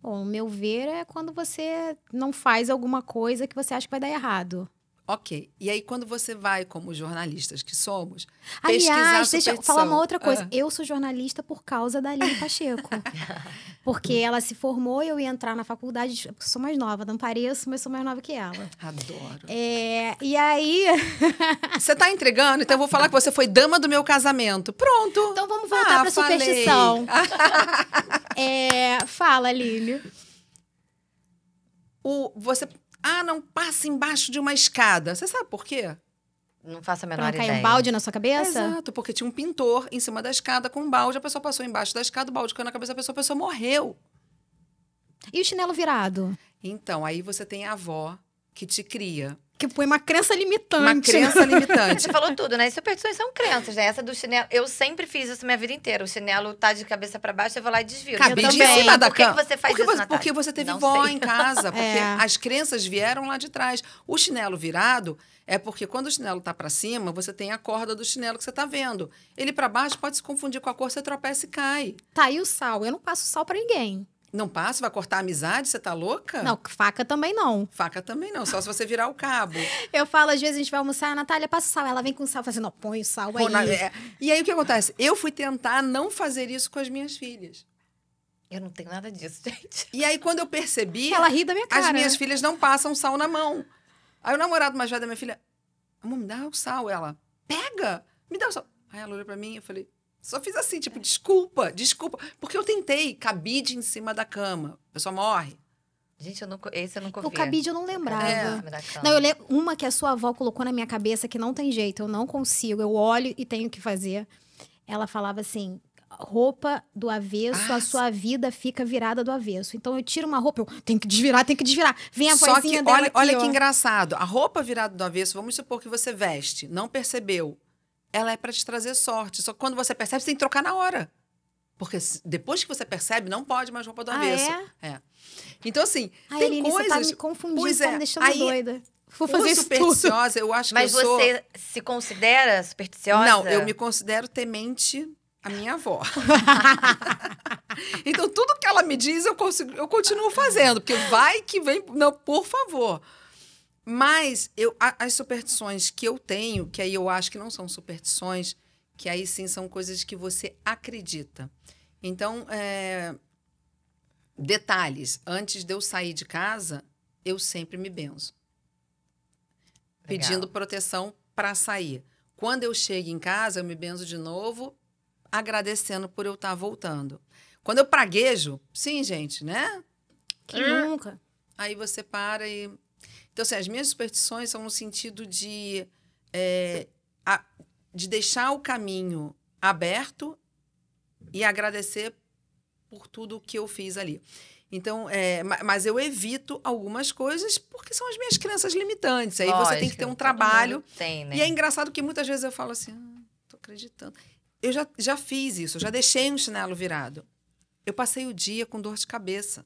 Bom, o meu ver é quando você não faz alguma coisa que você acha que vai dar errado. Ok. E aí, quando você vai, como jornalistas que somos, pesquisar Aliás, deixa eu falar uma outra coisa. Ah. Eu sou jornalista por causa da Aline Pacheco. Porque ela se formou e eu ia entrar na faculdade. Sou mais nova, não pareço, mas sou mais nova que ela. Adoro. É, e aí. Você tá entregando? Então eu vou falar que você foi dama do meu casamento. Pronto. Então vamos voltar Ah, pra falei. superstição. É, fala, Lílio. O, você. Ah, não passa embaixo de uma escada. Você sabe por quê? Não faço a Pra menor não cair ideia. um balde na sua cabeça? Exato, porque tinha um pintor em cima da escada com um balde, a pessoa passou embaixo da escada, o balde caiu na cabeça da pessoa, a pessoa morreu. E o chinelo virado? Então, aí você tem a avó que te cria. Que põe uma crença limitante. Uma crença limitante. Você falou tudo, né? E superstições são crenças, né? Essa do chinelo. Eu sempre fiz isso minha vida inteira. O chinelo tá de cabeça pra baixo, eu vou lá e desvio. Cabide também. cima da Por que, cama. que você faz porque, isso, porque você teve Não vó sei. em casa, porque É. as crenças vieram lá de trás. O chinelo virado é porque quando o chinelo tá pra cima, você tem a corda do chinelo que você tá vendo. Ele pra baixo pode se confundir com a cor, você tropeça e cai. Tá, e o sal? Eu não passo sal pra ninguém. Não passa, vai cortar a amizade, você tá louca? Não, faca também não. Faca também não, só se você virar o cabo. Eu falo, às vezes a gente vai almoçar, a Natália passa sal. Ela vem com sal, fala assim, não, põe o sal aí. Na- é. E aí o que acontece? Eu fui tentar não fazer isso com as minhas filhas. Eu não tenho nada disso, gente. E aí quando eu percebi, Ela ri da minha cara. as minhas filhas não passam sal na mão. Aí o namorado mais velho da minha filha, amor, me dá o sal. Ela, pega, me dá o sal. Aí ela olhou pra mim e eu falei, só fiz assim, tipo, desculpa, desculpa. Porque eu tentei cabide em cima da cama. A pessoa morre. Gente, eu nunca, esse eu nunca O ouvi. cabide eu não lembrava. É. Não, eu lembro uma que a sua avó colocou na minha cabeça que não tem jeito, eu não consigo. Eu olho e tenho que fazer. Ela falava assim: roupa do avesso, Ah, a sua vida fica virada do avesso. Então eu tiro uma roupa, eu tenho que desvirar, tenho que desvirar. Vem a Só que, vozinha dela olha, aqui, olha ó. que engraçado. A roupa virada do avesso, vamos supor que você veste, não percebeu. Ela é pra te trazer sorte. Só que quando você percebe, você tem que trocar na hora. Porque depois que você percebe, não pode mais roupa do Ah, avesso. é? Então, assim, Ai, tem Aline, você tá coisas... me confundindo, Pois tá é, me deixando aí- doida. Vou Por fazer supersticiosa, eu acho Mas que eu sou... você se considera supersticiosa? Não, eu me considero temente a minha avó. então, tudo que ela me diz, eu, consigo, eu continuo fazendo, porque vai que vem. Não, por favor. Mas eu, as superstições que eu tenho, que aí eu acho que não são superstições, que aí sim são coisas que você acredita. Então, é, detalhes. Antes de eu sair de casa, eu sempre me benzo Legal. pedindo proteção para sair. Quando eu chego em casa, eu me benzo de novo, agradecendo por eu estar voltando. Quando eu praguejo, sim, gente, né? Que nunca. Aí você para e. Então, assim, as minhas superstições são no sentido de, é, a- de deixar o caminho aberto e agradecer por tudo que eu fiz ali. Então, é, ma- mas eu evito algumas coisas porque são as minhas crenças limitantes. Aí você tem que ter um Lógico, trabalho. Tem, né? E é engraçado que muitas vezes eu falo assim, ah, tô acreditando. Eu já, já fiz isso, eu já deixei um chinelo virado. Eu passei o dia com dor de cabeça.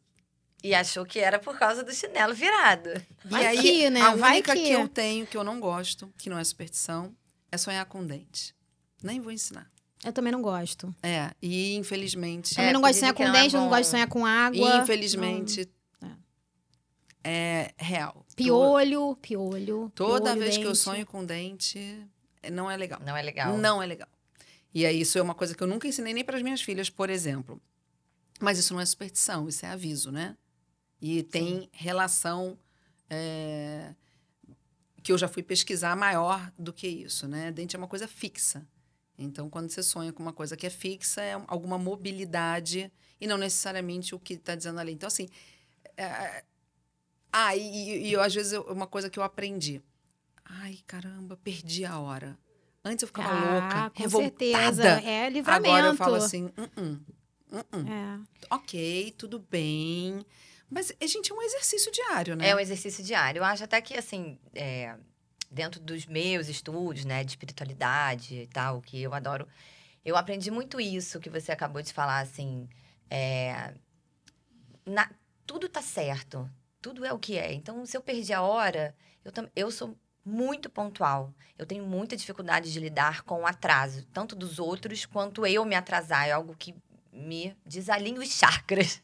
E achou que era por causa do chinelo virado. Vai e aí, que, né? a Vai única que. que eu tenho, que eu não gosto, que não é superstição, é sonhar com dente. Nem vou ensinar. Eu também não gosto. É, e infelizmente... Também É, não gosto de sonhar com não é dente, não bom. gosto de sonhar com água. Infelizmente, Não. é real. Piolho, piolho. Toda piolho, vez que eu dente. sonho com dente, é, não é legal. Não é legal. Não é legal. E aí, isso é uma coisa que eu nunca ensinei nem para as minhas filhas, por exemplo. Mas isso não é superstição, isso é aviso, né? E tem relação é, que eu já fui pesquisar maior do que isso, né? Dente é uma coisa fixa. Então, quando você sonha com uma coisa que é fixa, é alguma mobilidade e não necessariamente o que está dizendo ali. Então, assim. é, ah, e, e eu, às vezes, eu- uma coisa que eu aprendi. Ai, caramba, perdi a hora. Antes eu ficava Ah, louca, com revoltada. certeza. É livramento. Agora eu falo assim, "Uh-uh, uh-uh. É. ok, tudo bem. Mas, eh, gente, é um exercício diário, né? É um exercício diário. Eu acho até que, assim, é, dentro dos meus estudos, né, de espiritualidade e tal, que eu adoro, eu aprendi muito isso que você acabou de falar, assim, é, na, tudo tá certo, tudo é o que é. Então, se eu perdi a hora, eu, eu sou muito pontual. Eu tenho muita dificuldade de lidar com o atraso, tanto dos outros quanto eu me atrasar. É algo que me desalinha os chakras.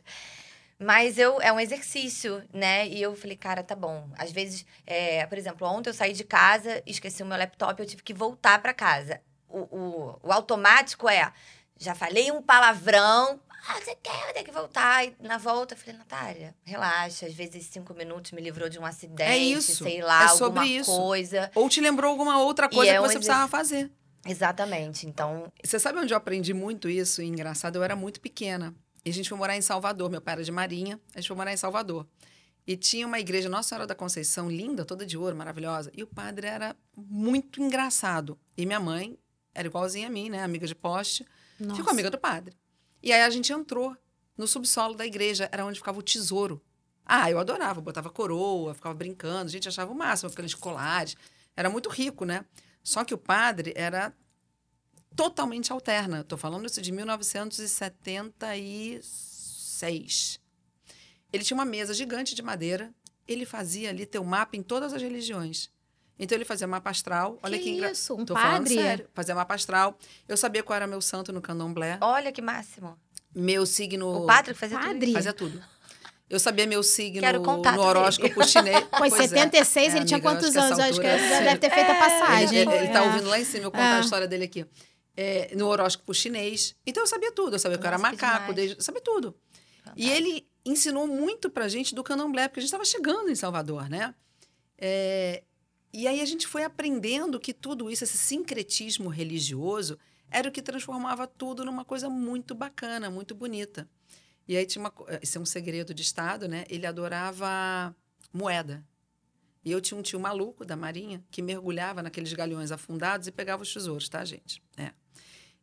Mas eu, é um exercício, né? E eu falei, cara, tá bom. Às vezes, é, por exemplo, ontem eu saí de casa, esqueci o meu laptop, eu tive que voltar para casa. O, o, o automático é, já falei um palavrão, ah, você quer, tem que voltar. E na volta eu falei, Natália, relaxa. Às vezes cinco minutos me livrou de um acidente, é isso. sei lá, é sobre alguma isso. coisa. Ou te lembrou alguma outra coisa é que você precisava fazer. Exatamente. Então. Você sabe onde eu aprendi muito isso? Engraçado, eu era muito pequena. E a gente foi morar em Salvador. Meu pai era de Marinha, a gente foi morar em Salvador. E tinha uma igreja, Nossa Senhora da Conceição, linda, toda de ouro, maravilhosa. E o padre era muito engraçado. E minha mãe era igualzinha a mim, né? Amiga de poste. Nossa. Ficou amiga do padre. E aí a gente entrou no subsolo da igreja, era onde ficava o tesouro. Ah, eu adorava, botava coroa, ficava brincando, a gente achava o máximo, aqueles colares. Era muito rico, né? Só que o padre era totalmente alterna. Estou falando isso de 1976. Ele tinha uma mesa gigante de madeira. Ele fazia ali teu mapa em todas as religiões. Então ele fazia mapa astral. Olha que, que engra... isso, um Tô padre? Falando sério. Fazia mapa astral. Eu sabia qual era meu santo no candomblé. Olha que máximo. Meu signo. O padre fazia padre. tudo. Fazia tudo. Eu sabia meu signo no horóscopo chinês. Pois, pois 76, é. ele é, tinha quantos anos? Acho que ele deve ter feito a passagem. Ele, está ouvindo lá em cima eu contar a história dele aqui é, no horóscopo chinês. Então eu sabia tudo. Eu sabia Nossa, que eu era macaco, desde, sabia tudo. Fantástico. E ele ensinou muito pra gente do candomblé, porque a gente estava chegando em Salvador, né? É, e aí a gente foi aprendendo que tudo isso, esse sincretismo religioso, era o que transformava tudo numa coisa muito bacana, muito bonita. E aí tinha uma. Isso é um segredo de Estado, né? Ele adorava moeda. E eu tinha um tio maluco da Marinha que mergulhava naqueles galhões afundados e pegava os tesouros, tá, gente? É.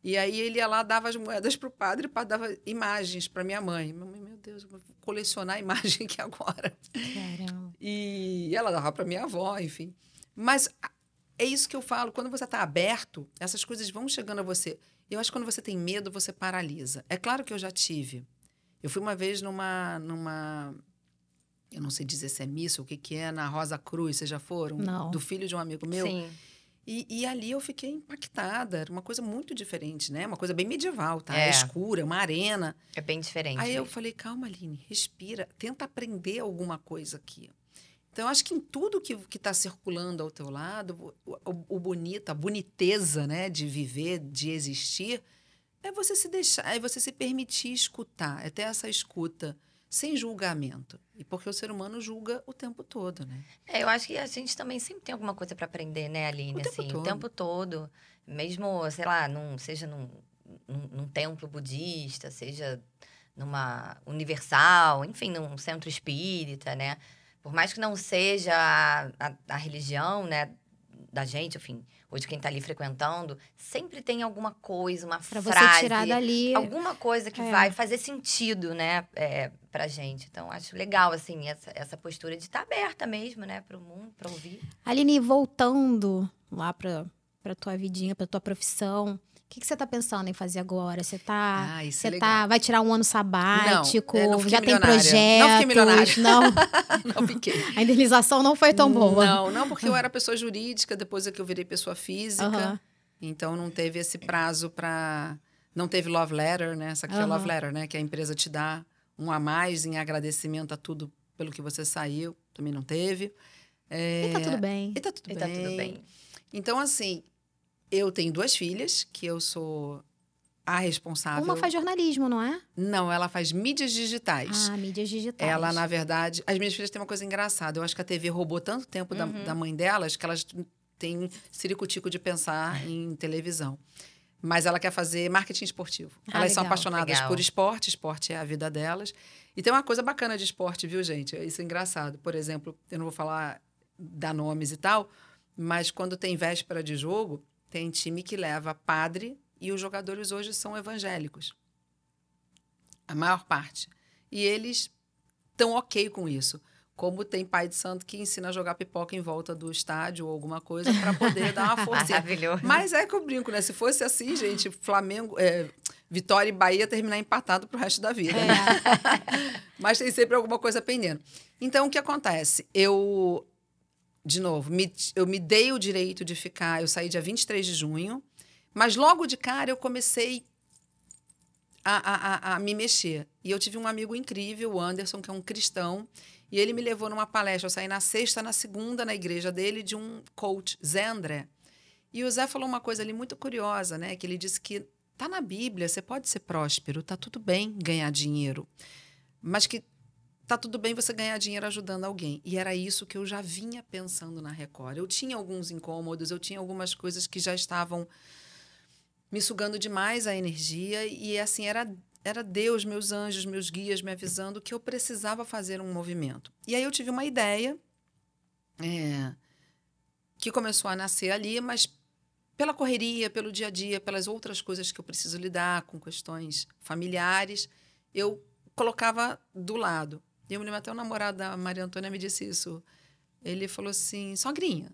E aí ele ia lá, dava as moedas para o padre, o padre dava imagens para minha mãe. Minha mãe, meu Deus, eu vou colecionar imagem aqui agora. Caramba. E ela dava para minha avó, enfim. Mas é isso que eu falo, quando você está aberto, essas coisas vão chegando a você. Eu acho que quando você tem medo, você paralisa. É claro que eu já tive. Eu fui uma vez numa, numa eu não sei dizer se é missa ou o que, que é, na Rosa Cruz, vocês já foram? Não. Do filho de um amigo meu. Sim. E, e, ali eu fiquei impactada. Era uma coisa muito diferente, né? Uma coisa bem medieval, tá? É. Escura, uma arena. É bem diferente. Aí eu falei, calma, Aline, respira. Tenta aprender alguma coisa aqui. Então, eu acho que em tudo que está circulando ao teu lado, o, o, o bonito, a boniteza, né? De viver, de existir, é você se deixar, é você se permitir escutar. É ter essa escuta sem julgamento. E porque o ser humano julga o tempo todo, né? É, eu acho que a gente também sempre tem alguma coisa para aprender, né, Aline? O assim, tempo todo. o tempo todo. Mesmo, sei lá, num, seja num, num, num templo budista, seja numa universal, enfim, num centro espírita, né? Por mais que não seja a, a, a religião, né, da gente, enfim, ou de quem está ali frequentando, sempre tem alguma coisa, uma pra frase. Você tirar dali. Alguma coisa que é. vai fazer sentido, né, é, pra gente. Então, acho legal, assim, essa, essa postura de estar tá aberta mesmo, né, para o mundo, para ouvir. Aline, voltando lá para pra tua vidinha, pra tua profissão. O que, que você está pensando em fazer agora? Você tá, ah, você é tá, vai tirar um ano sabático? Não, não já tem projetos? Não fiquei milionária. Não, não fiquei. A indenização não foi tão boa. Não, não, porque eu era pessoa jurídica, depois é que eu virei pessoa física. Uhum. Então não teve esse prazo para não teve love letter, né? Essa aqui uhum. é love letter, né, que a empresa te dá um a mais em agradecimento a tudo pelo que você saiu, também não teve. É... E tá tudo bem. E tá tudo, e bem. Tá tudo bem. Então assim, eu tenho duas filhas, que eu sou a responsável. Uma faz jornalismo, não é? Não, ela faz mídias digitais. Ah, mídias digitais. Ela, na verdade. As minhas filhas têm uma coisa engraçada. Eu acho que a TV roubou tanto tempo uhum. da, da mãe delas que elas têm ciricutico de pensar em televisão. Mas ela quer fazer marketing esportivo. Ah, elas legal, são apaixonadas legal. por esporte, esporte é a vida delas. E tem uma coisa bacana de esporte, viu, gente? Isso é engraçado. Por exemplo, eu não vou falar dar nomes e tal, mas quando tem véspera de jogo, tem time que leva padre e os jogadores hoje são evangélicos. A maior parte. E eles estão ok com isso. Como tem pai de santo que ensina a jogar pipoca em volta do estádio ou alguma coisa para poder dar uma força. Maravilhoso. Mas é que eu brinco, né? Se fosse assim, gente, Flamengo, é, Vitória e Bahia terminar empatado pro resto da vida. Né? É. Mas tem sempre alguma coisa pendendo. Então, o que acontece? Eu, de novo, me, eu me dei o direito de ficar. Eu saí dia 23 de junho, mas logo de cara eu comecei a, a, a, a me mexer. E eu tive um amigo incrível, o Anderson, que é um cristão, e ele me levou numa palestra. Eu saí na sexta, na segunda, na igreja dele, de um coach, Zé André. E o Zé falou uma coisa ali muito curiosa, né? Que ele disse que tá na Bíblia, você pode ser próspero, tá tudo bem ganhar dinheiro, mas que tá tudo bem você ganhar dinheiro ajudando alguém. E era isso que eu já vinha pensando na Record. Eu tinha alguns incômodos, eu tinha algumas coisas que já estavam me sugando demais a energia e assim era era Deus, meus anjos, meus guias me avisando que eu precisava fazer um movimento. E aí eu tive uma ideia é, que começou a nascer ali, mas pela correria, pelo dia a dia, pelas outras coisas que eu preciso lidar com questões familiares, eu colocava do lado. Eu me lembro até o namorado da Maria Antônia me disse isso. Ele falou assim: sogrinha,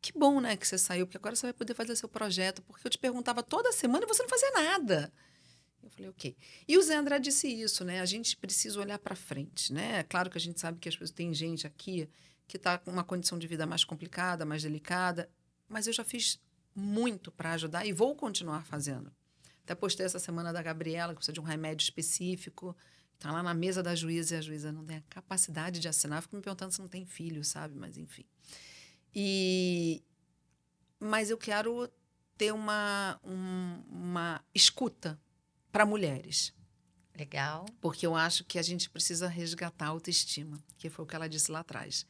que bom, né, que você saiu, porque agora você vai poder fazer seu projeto, porque eu te perguntava toda semana e você não fazia nada. Eu falei, ok. E o Zé André disse isso, né? A gente precisa olhar para frente, né? É claro que a gente sabe que as pessoas tem gente aqui que está com uma condição de vida mais complicada, mais delicada, mas eu já fiz muito para ajudar e vou continuar fazendo. Até postei essa semana da Gabriela, que precisa de um remédio específico. Está lá na mesa da juíza e a juíza não tem a capacidade de assinar. Fico me perguntando se não tem filho, sabe? Mas enfim. E... Mas eu quero ter uma, um, uma escuta para mulheres. Legal. Porque eu acho que a gente precisa resgatar a autoestima, que foi o que ela disse lá atrás.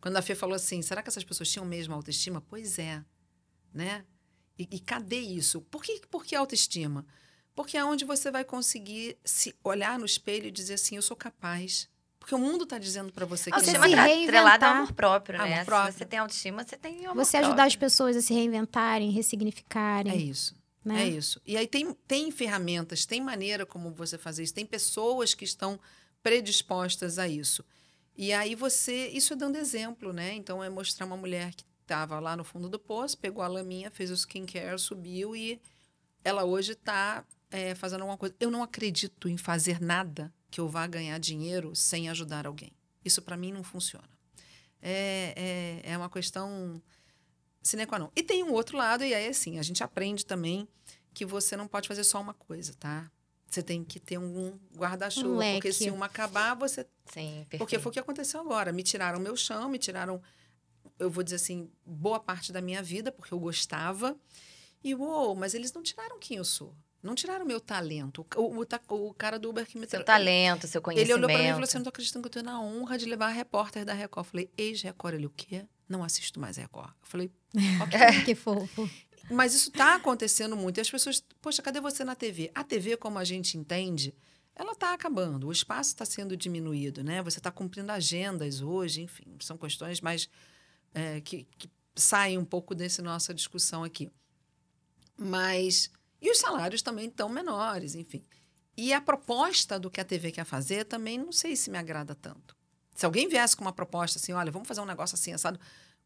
Quando a Fê falou assim, será que essas pessoas tinham mesmo autoestima? Pois é né? E, e cadê isso? Por que, por que autoestima? Porque é onde você vai conseguir se olhar no espelho e dizer assim, eu sou capaz. Porque o mundo está dizendo para você que autoestima não. é atrelada ao amor próprio, né? Amor próprio. Se você tem autoestima, você tem amor Você ajudar próprio. as pessoas a se reinventarem, ressignificarem. É isso. Né? É isso. E aí tem, tem ferramentas, tem maneira como você fazer isso, tem pessoas que estão predispostas a isso. E aí você, isso é dando exemplo, né? Então é mostrar uma mulher que estava lá no fundo do poço, pegou a laminha, fez o skincare, subiu e ela hoje está é, fazendo alguma coisa. Eu não acredito em fazer nada que eu vá ganhar dinheiro sem ajudar alguém. Isso para mim não funciona. É, é, é uma questão sine qua non. E tem um outro lado, e aí assim, a gente aprende também que você não pode fazer só uma coisa, tá? Você tem que ter um guarda-chuva. Um porque se uma acabar, você Sim, perfeito. porque foi o que aconteceu agora. Me tiraram meu chão, me tiraram, eu vou dizer assim, boa parte da minha vida, porque eu gostava. E, uou, mas eles não tiraram quem eu sou. Não tiraram meu talento. O, o, o cara do Uber que me Seu tra- talento, seu Ele conhecimento. olhou pra mim e falou assim: não tô acreditando que eu tenho na honra de levar a repórter da Record. Eu falei, ex-Record. Ele, o quê? Não assisto mais Record. Eu falei, ok. Que fofo. Mas isso está acontecendo muito. E as pessoas, poxa, cadê você na TV? A TV, como a gente entende, ela está acabando. O espaço está sendo diminuído, né? Você está cumprindo agendas hoje, enfim, são questões mais é, que, que saem um pouco dessa nossa discussão aqui. Mas e os salários também estão menores, enfim. E a proposta do que a TV quer fazer também não sei se me agrada tanto. Se alguém viesse com uma proposta assim, olha, vamos fazer um negócio assim, assado,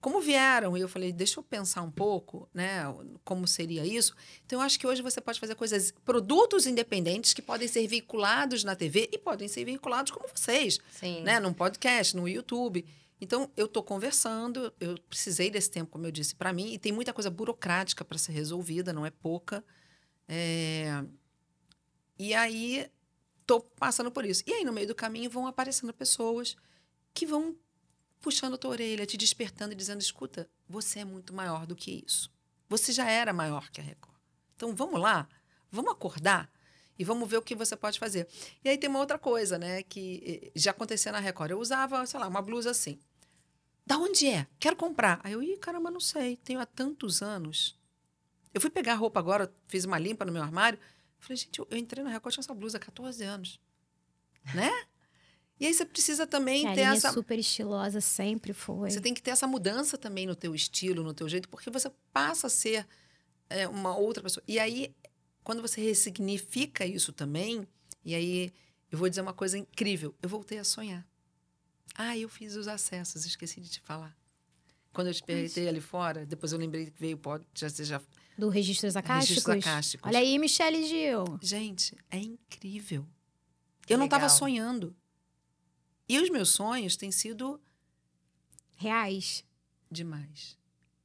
como vieram, e eu falei, deixa eu pensar um pouco, né, como seria isso. Então, eu acho que hoje você pode fazer coisas, produtos independentes que podem ser veiculados na TV e podem ser veiculados como vocês, Sim. né, num podcast, no YouTube. Então, eu estou conversando, eu precisei desse tempo, como eu disse, para mim, e tem muita coisa burocrática para ser resolvida, não é pouca. É, E aí, estou passando por isso. E aí, no meio do caminho, vão aparecendo pessoas que vão puxando a tua orelha, te despertando e dizendo: escuta, você é muito maior do que isso. Você já era maior que a Record. Então vamos lá, vamos acordar e vamos ver o que você pode fazer. E aí tem uma outra coisa, né, que eh, já acontecia na Record. Eu usava, sei lá, uma blusa assim. Da onde é? Quero comprar. Aí eu, ih, caramba, não sei. Tenho há tantos anos. Eu fui pegar a roupa agora, fiz uma limpa no meu armário. Falei, gente, eu, eu entrei na Record, tinha essa blusa há 14 anos. Né? E aí você precisa também a ter linha essa. super estilosa sempre foi. Você tem que ter essa mudança também no teu estilo, no teu jeito, porque você passa a ser é, uma outra pessoa. E aí, quando você ressignifica isso também, e aí eu vou dizer uma coisa incrível, eu voltei a sonhar. Ah, eu fiz os acessos, esqueci de te falar. Quando eu te perguntei ali fora, depois eu lembrei que veio pode já já Do registros acásticos? Registros acásticos. Olha aí, Michelle Gil. Gente, é incrível. Que eu não estava sonhando. E os meus sonhos têm sido Reais. demais.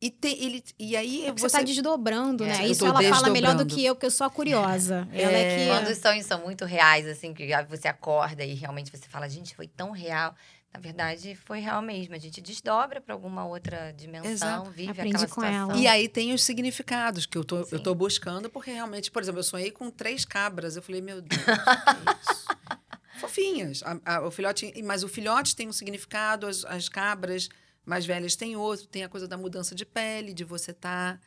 E, te, ele, e aí É você tá desdobrando, É, né? Isso ela fala melhor do que eu, porque eu sou a curiosa. Ela é que. Quando os sonhos são muito reais, assim, que você acorda e realmente você fala, gente, foi tão real. Na verdade, foi real mesmo. A gente desdobra para alguma outra dimensão, Exato. vive Aprende aquela com situação. ela. E aí tem os significados que eu tô, Sim. eu tô buscando, porque realmente, por exemplo, eu sonhei com três cabras. Eu falei, meu Deus, que é isso? Fofinhas. A- a- o filhote, mas o filhote tem um significado, as, as cabras mais velhas têm outro, tem a coisa da mudança de pele, de você estar,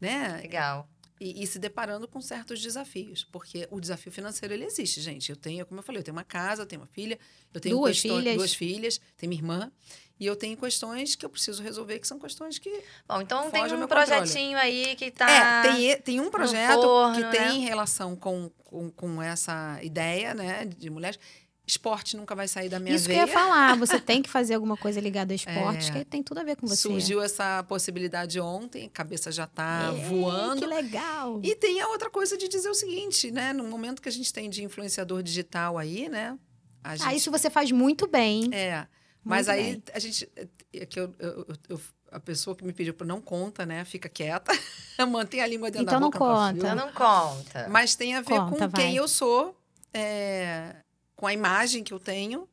né? Legal. E, e se deparando com certos desafios. Porque o desafio financeiro, ele existe, gente. Eu tenho, como eu falei, eu tenho uma casa, eu tenho uma filha, eu tenho Duas questões- filhas. duas filhas, tenho minha irmã. E eu tenho questões que eu preciso resolver, que são questões que Bom, então tem um controle. projetinho aí que tá. É, tem, tem um projeto forno, que né? tem relação com, com, com essa ideia, né, de mulheres. Esporte nunca vai sair da minha Isso que eu veia. ia falar. Você tem que fazer alguma coisa ligada ao esporte, É. que tem tudo a ver com você. Surgiu essa possibilidade ontem, a cabeça já está É, voando. Que legal. E tem a outra coisa de dizer o seguinte, né? No momento que a gente tem de influenciador digital aí, né? A gente, Ah, isso você faz muito bem. É. Mas Muito aí bem. a gente. É que eu, eu- eu- a pessoa que me pediu para não conta, né? Fica quieta. Mantém a língua dentro Então da não boca. pra conta. Então não conta. Mas tem a ver Conta, com quem vai. eu sou, é, com a imagem que eu tenho,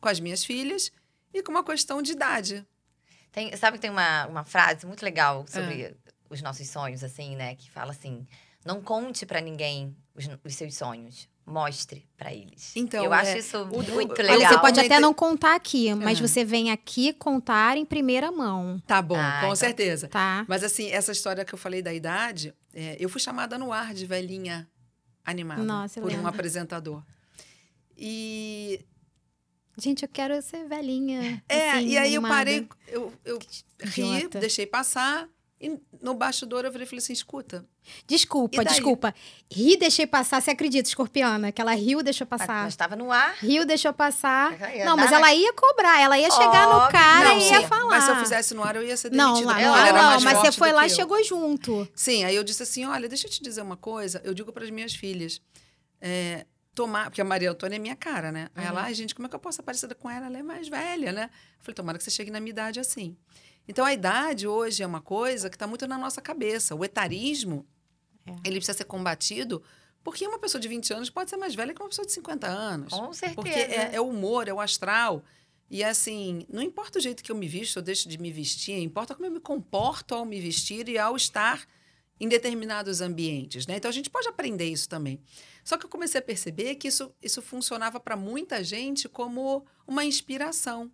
com as minhas filhas e com uma questão de idade. Tem, sabe que tem uma, uma frase muito legal sobre É. os nossos sonhos, assim, né? Que fala assim: não conte pra ninguém os, os seus sonhos. Mostre pra eles. Então, eu acho é, isso o- muito o- legal. Olha, você pode até não contar aqui, mas Aham. você vem aqui contar em primeira mão, Tá bom, Ah, com então- certeza. tá? Mas assim, essa história que eu falei da idade, é, eu fui chamada no ar de velhinha animada Nossa, eu por um apresentador. E Gente, eu quero ser velhinha. é, assim, e aí eu animada. parei, eu, eu ri, deixei passar. E no bastidor eu falei assim: escuta, Desculpa, desculpa. Ri, deixei passar. Você acredita, escorpiana? Que ela riu, deixou Mas passar. estava no ar. Riu, deixou passar. Não, mas dar- ela ia cobrar. Ela ia chegar no Óbvio. cara não, e ia sim, falar. mas se eu fizesse no ar eu ia ser Não, demitida. lá, não, ela era não, mais mas você foi lá e chegou junto. Sim, aí eu disse assim: olha, deixa eu te dizer uma coisa. Eu digo para as minhas filhas. é, tomar, porque a Maria Antônia é minha cara, né? Aí ela, Uhum. ai, gente, como é que eu posso ser parecida com ela? Ela é mais velha, né? Eu falei, tomara que você chegue na minha idade assim. Então a idade hoje é uma coisa que está muito na nossa cabeça. O etarismo, É. ele precisa ser combatido porque uma pessoa de 20 anos pode ser mais velha que uma pessoa de 50 anos. Com certeza. Porque é, é o humor, é o astral. E assim, não importa o jeito que eu me visto ou deixo de me vestir, importa como eu me comporto ao me vestir e ao estar em determinados ambientes, né? Então a gente pode aprender isso também. Só que eu comecei a perceber que isso, isso funcionava para muita gente como uma inspiração.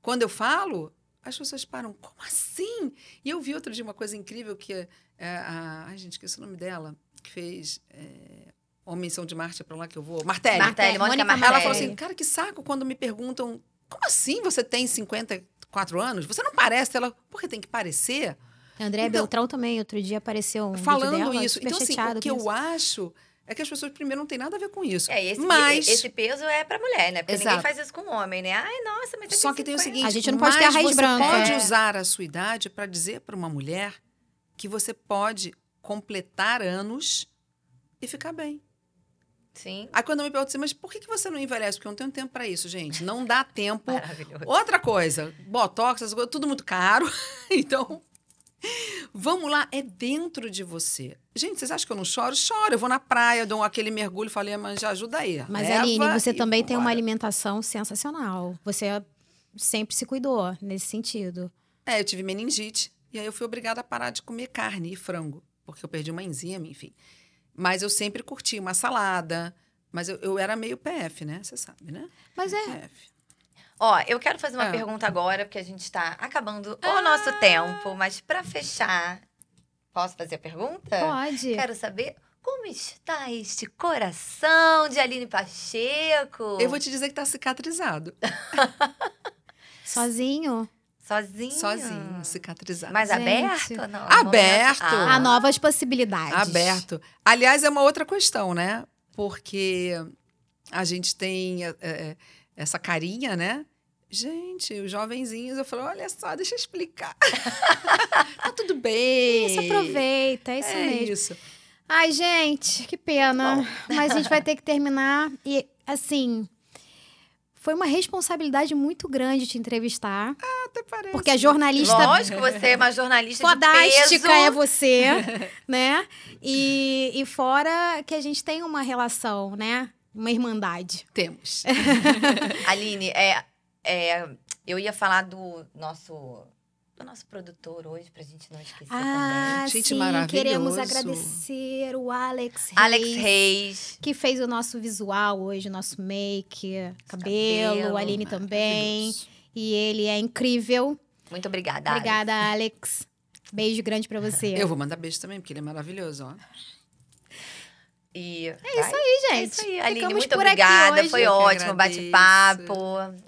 Quando eu falo, as pessoas param, como assim? E eu vi outro dia uma coisa incrível que é, a. Ai, gente, esqueci o nome dela, que fez. É, Homem São de Marte, é para lá que eu vou. Martelli. Martelli, Mônica Mônica Martelli. Ela falou assim, cara, que saco quando me perguntam, como assim você tem 54 anos? Você não parece? Ela, porque tem que parecer? André Então- Beltrão também, outro dia apareceu um vídeo Falando dela, isso. super Então, assim, o que eu isso. acho é que as pessoas, primeiro, não tem nada a ver com isso. É, esse, Mas- esse peso é pra mulher, né? Porque ninguém Exato. faz isso com homem, né? Ai, nossa, mas Só que tem o 50. seguinte, A gente não pode ter a raiz você branca. pode É. usar a sua idade para dizer para uma mulher que você pode completar anos e ficar bem. Sim, Aí quando eu me pergunto assim, mas por que que você não envelhece? Porque eu não tenho tempo para isso, gente. Não dá tempo. maravilhoso. Outra coisa, botox, essas coisas, tudo muito caro. Então, vamos lá, é dentro de você. Gente, vocês acham que eu não choro? Choro. Eu vou na praia, dou aquele mergulho, falei, mas já ajuda aí. Mas, Leva Aline, você também tem uma alimentação sensacional. Você sempre se cuidou nesse sentido. É, eu tive meningite. E aí eu fui obrigada a parar de comer carne e frango, porque eu perdi uma enzima, enfim. Mas eu sempre curti uma salada. Mas eu, eu era meio PF, né? Você sabe, né? Mas é, PF. Ó, eu quero fazer uma Ah. pergunta agora, porque a gente está acabando o nosso tempo. Mas pra fechar, posso fazer a pergunta? pode. Quero saber como está este coração de Aline Pacheco? Eu vou te dizer que tá cicatrizado. Sozinho. Sozinho? Sozinho, cicatrizado. Mas Gente. aberto ou não? Aberto. Ah. Há novas possibilidades. Aberto. Aliás, é uma outra questão, né? Porque a gente tem é, é, essa carinha, né? Gente, os jovenzinhos, eu falei, olha só, deixa eu explicar. tá tudo bem. Isso, aproveita, é isso é mesmo. Isso. Ai, gente, que pena. Mas a gente vai ter que terminar. E, assim, foi uma responsabilidade muito grande te entrevistar. Ah, até parece. Porque a jornalista. Lógico, você é uma jornalista de Fodástica peso. é você, né? E, e fora que a gente tem uma relação, né? Uma irmandade. Temos. Aline, é, é, eu ia falar do nosso, do nosso produtor hoje, pra gente não esquecer Ah, Gente, sim. maravilhoso. Queremos agradecer o Alex Reis. também. Alex Reis. Que fez o nosso visual hoje, o nosso make, cabelo, cabelo, a Aline também. E ele é incrível. Muito obrigada. Alex. Obrigada, Alex. Beijo grande pra você. Eu vou mandar beijo também, porque ele é maravilhoso, ó. E é isso aí, É gente. isso aí, Aline. Ficamos Muito por aqui obrigada. hoje. Foi Eu ótimo o bate-papo.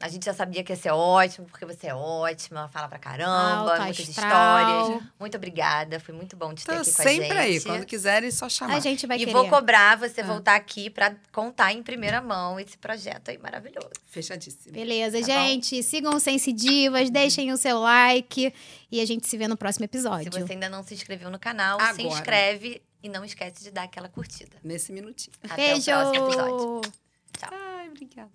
A gente já sabia que ia ser ótimo, porque você é ótima, fala pra caramba, Alto muitas astral. histórias. Muito obrigada. Foi muito bom te ter aqui com a sempre gente. aí. Quando quiserem, é só chamar. A gente vai e querer. vou cobrar você Ah. voltar aqui pra contar em primeira mão esse projeto aí maravilhoso. Fechadíssimo. Beleza, Tá gente. Sigam o Sense Divas, deixem o seu like e a gente se vê no próximo Se episódio. você ainda não se inscreveu no canal, se Agora. inscreve e não esquece de dar aquela curtida. Nesse minutinho. Até Beijo! o próximo episódio. Ai, obrigada.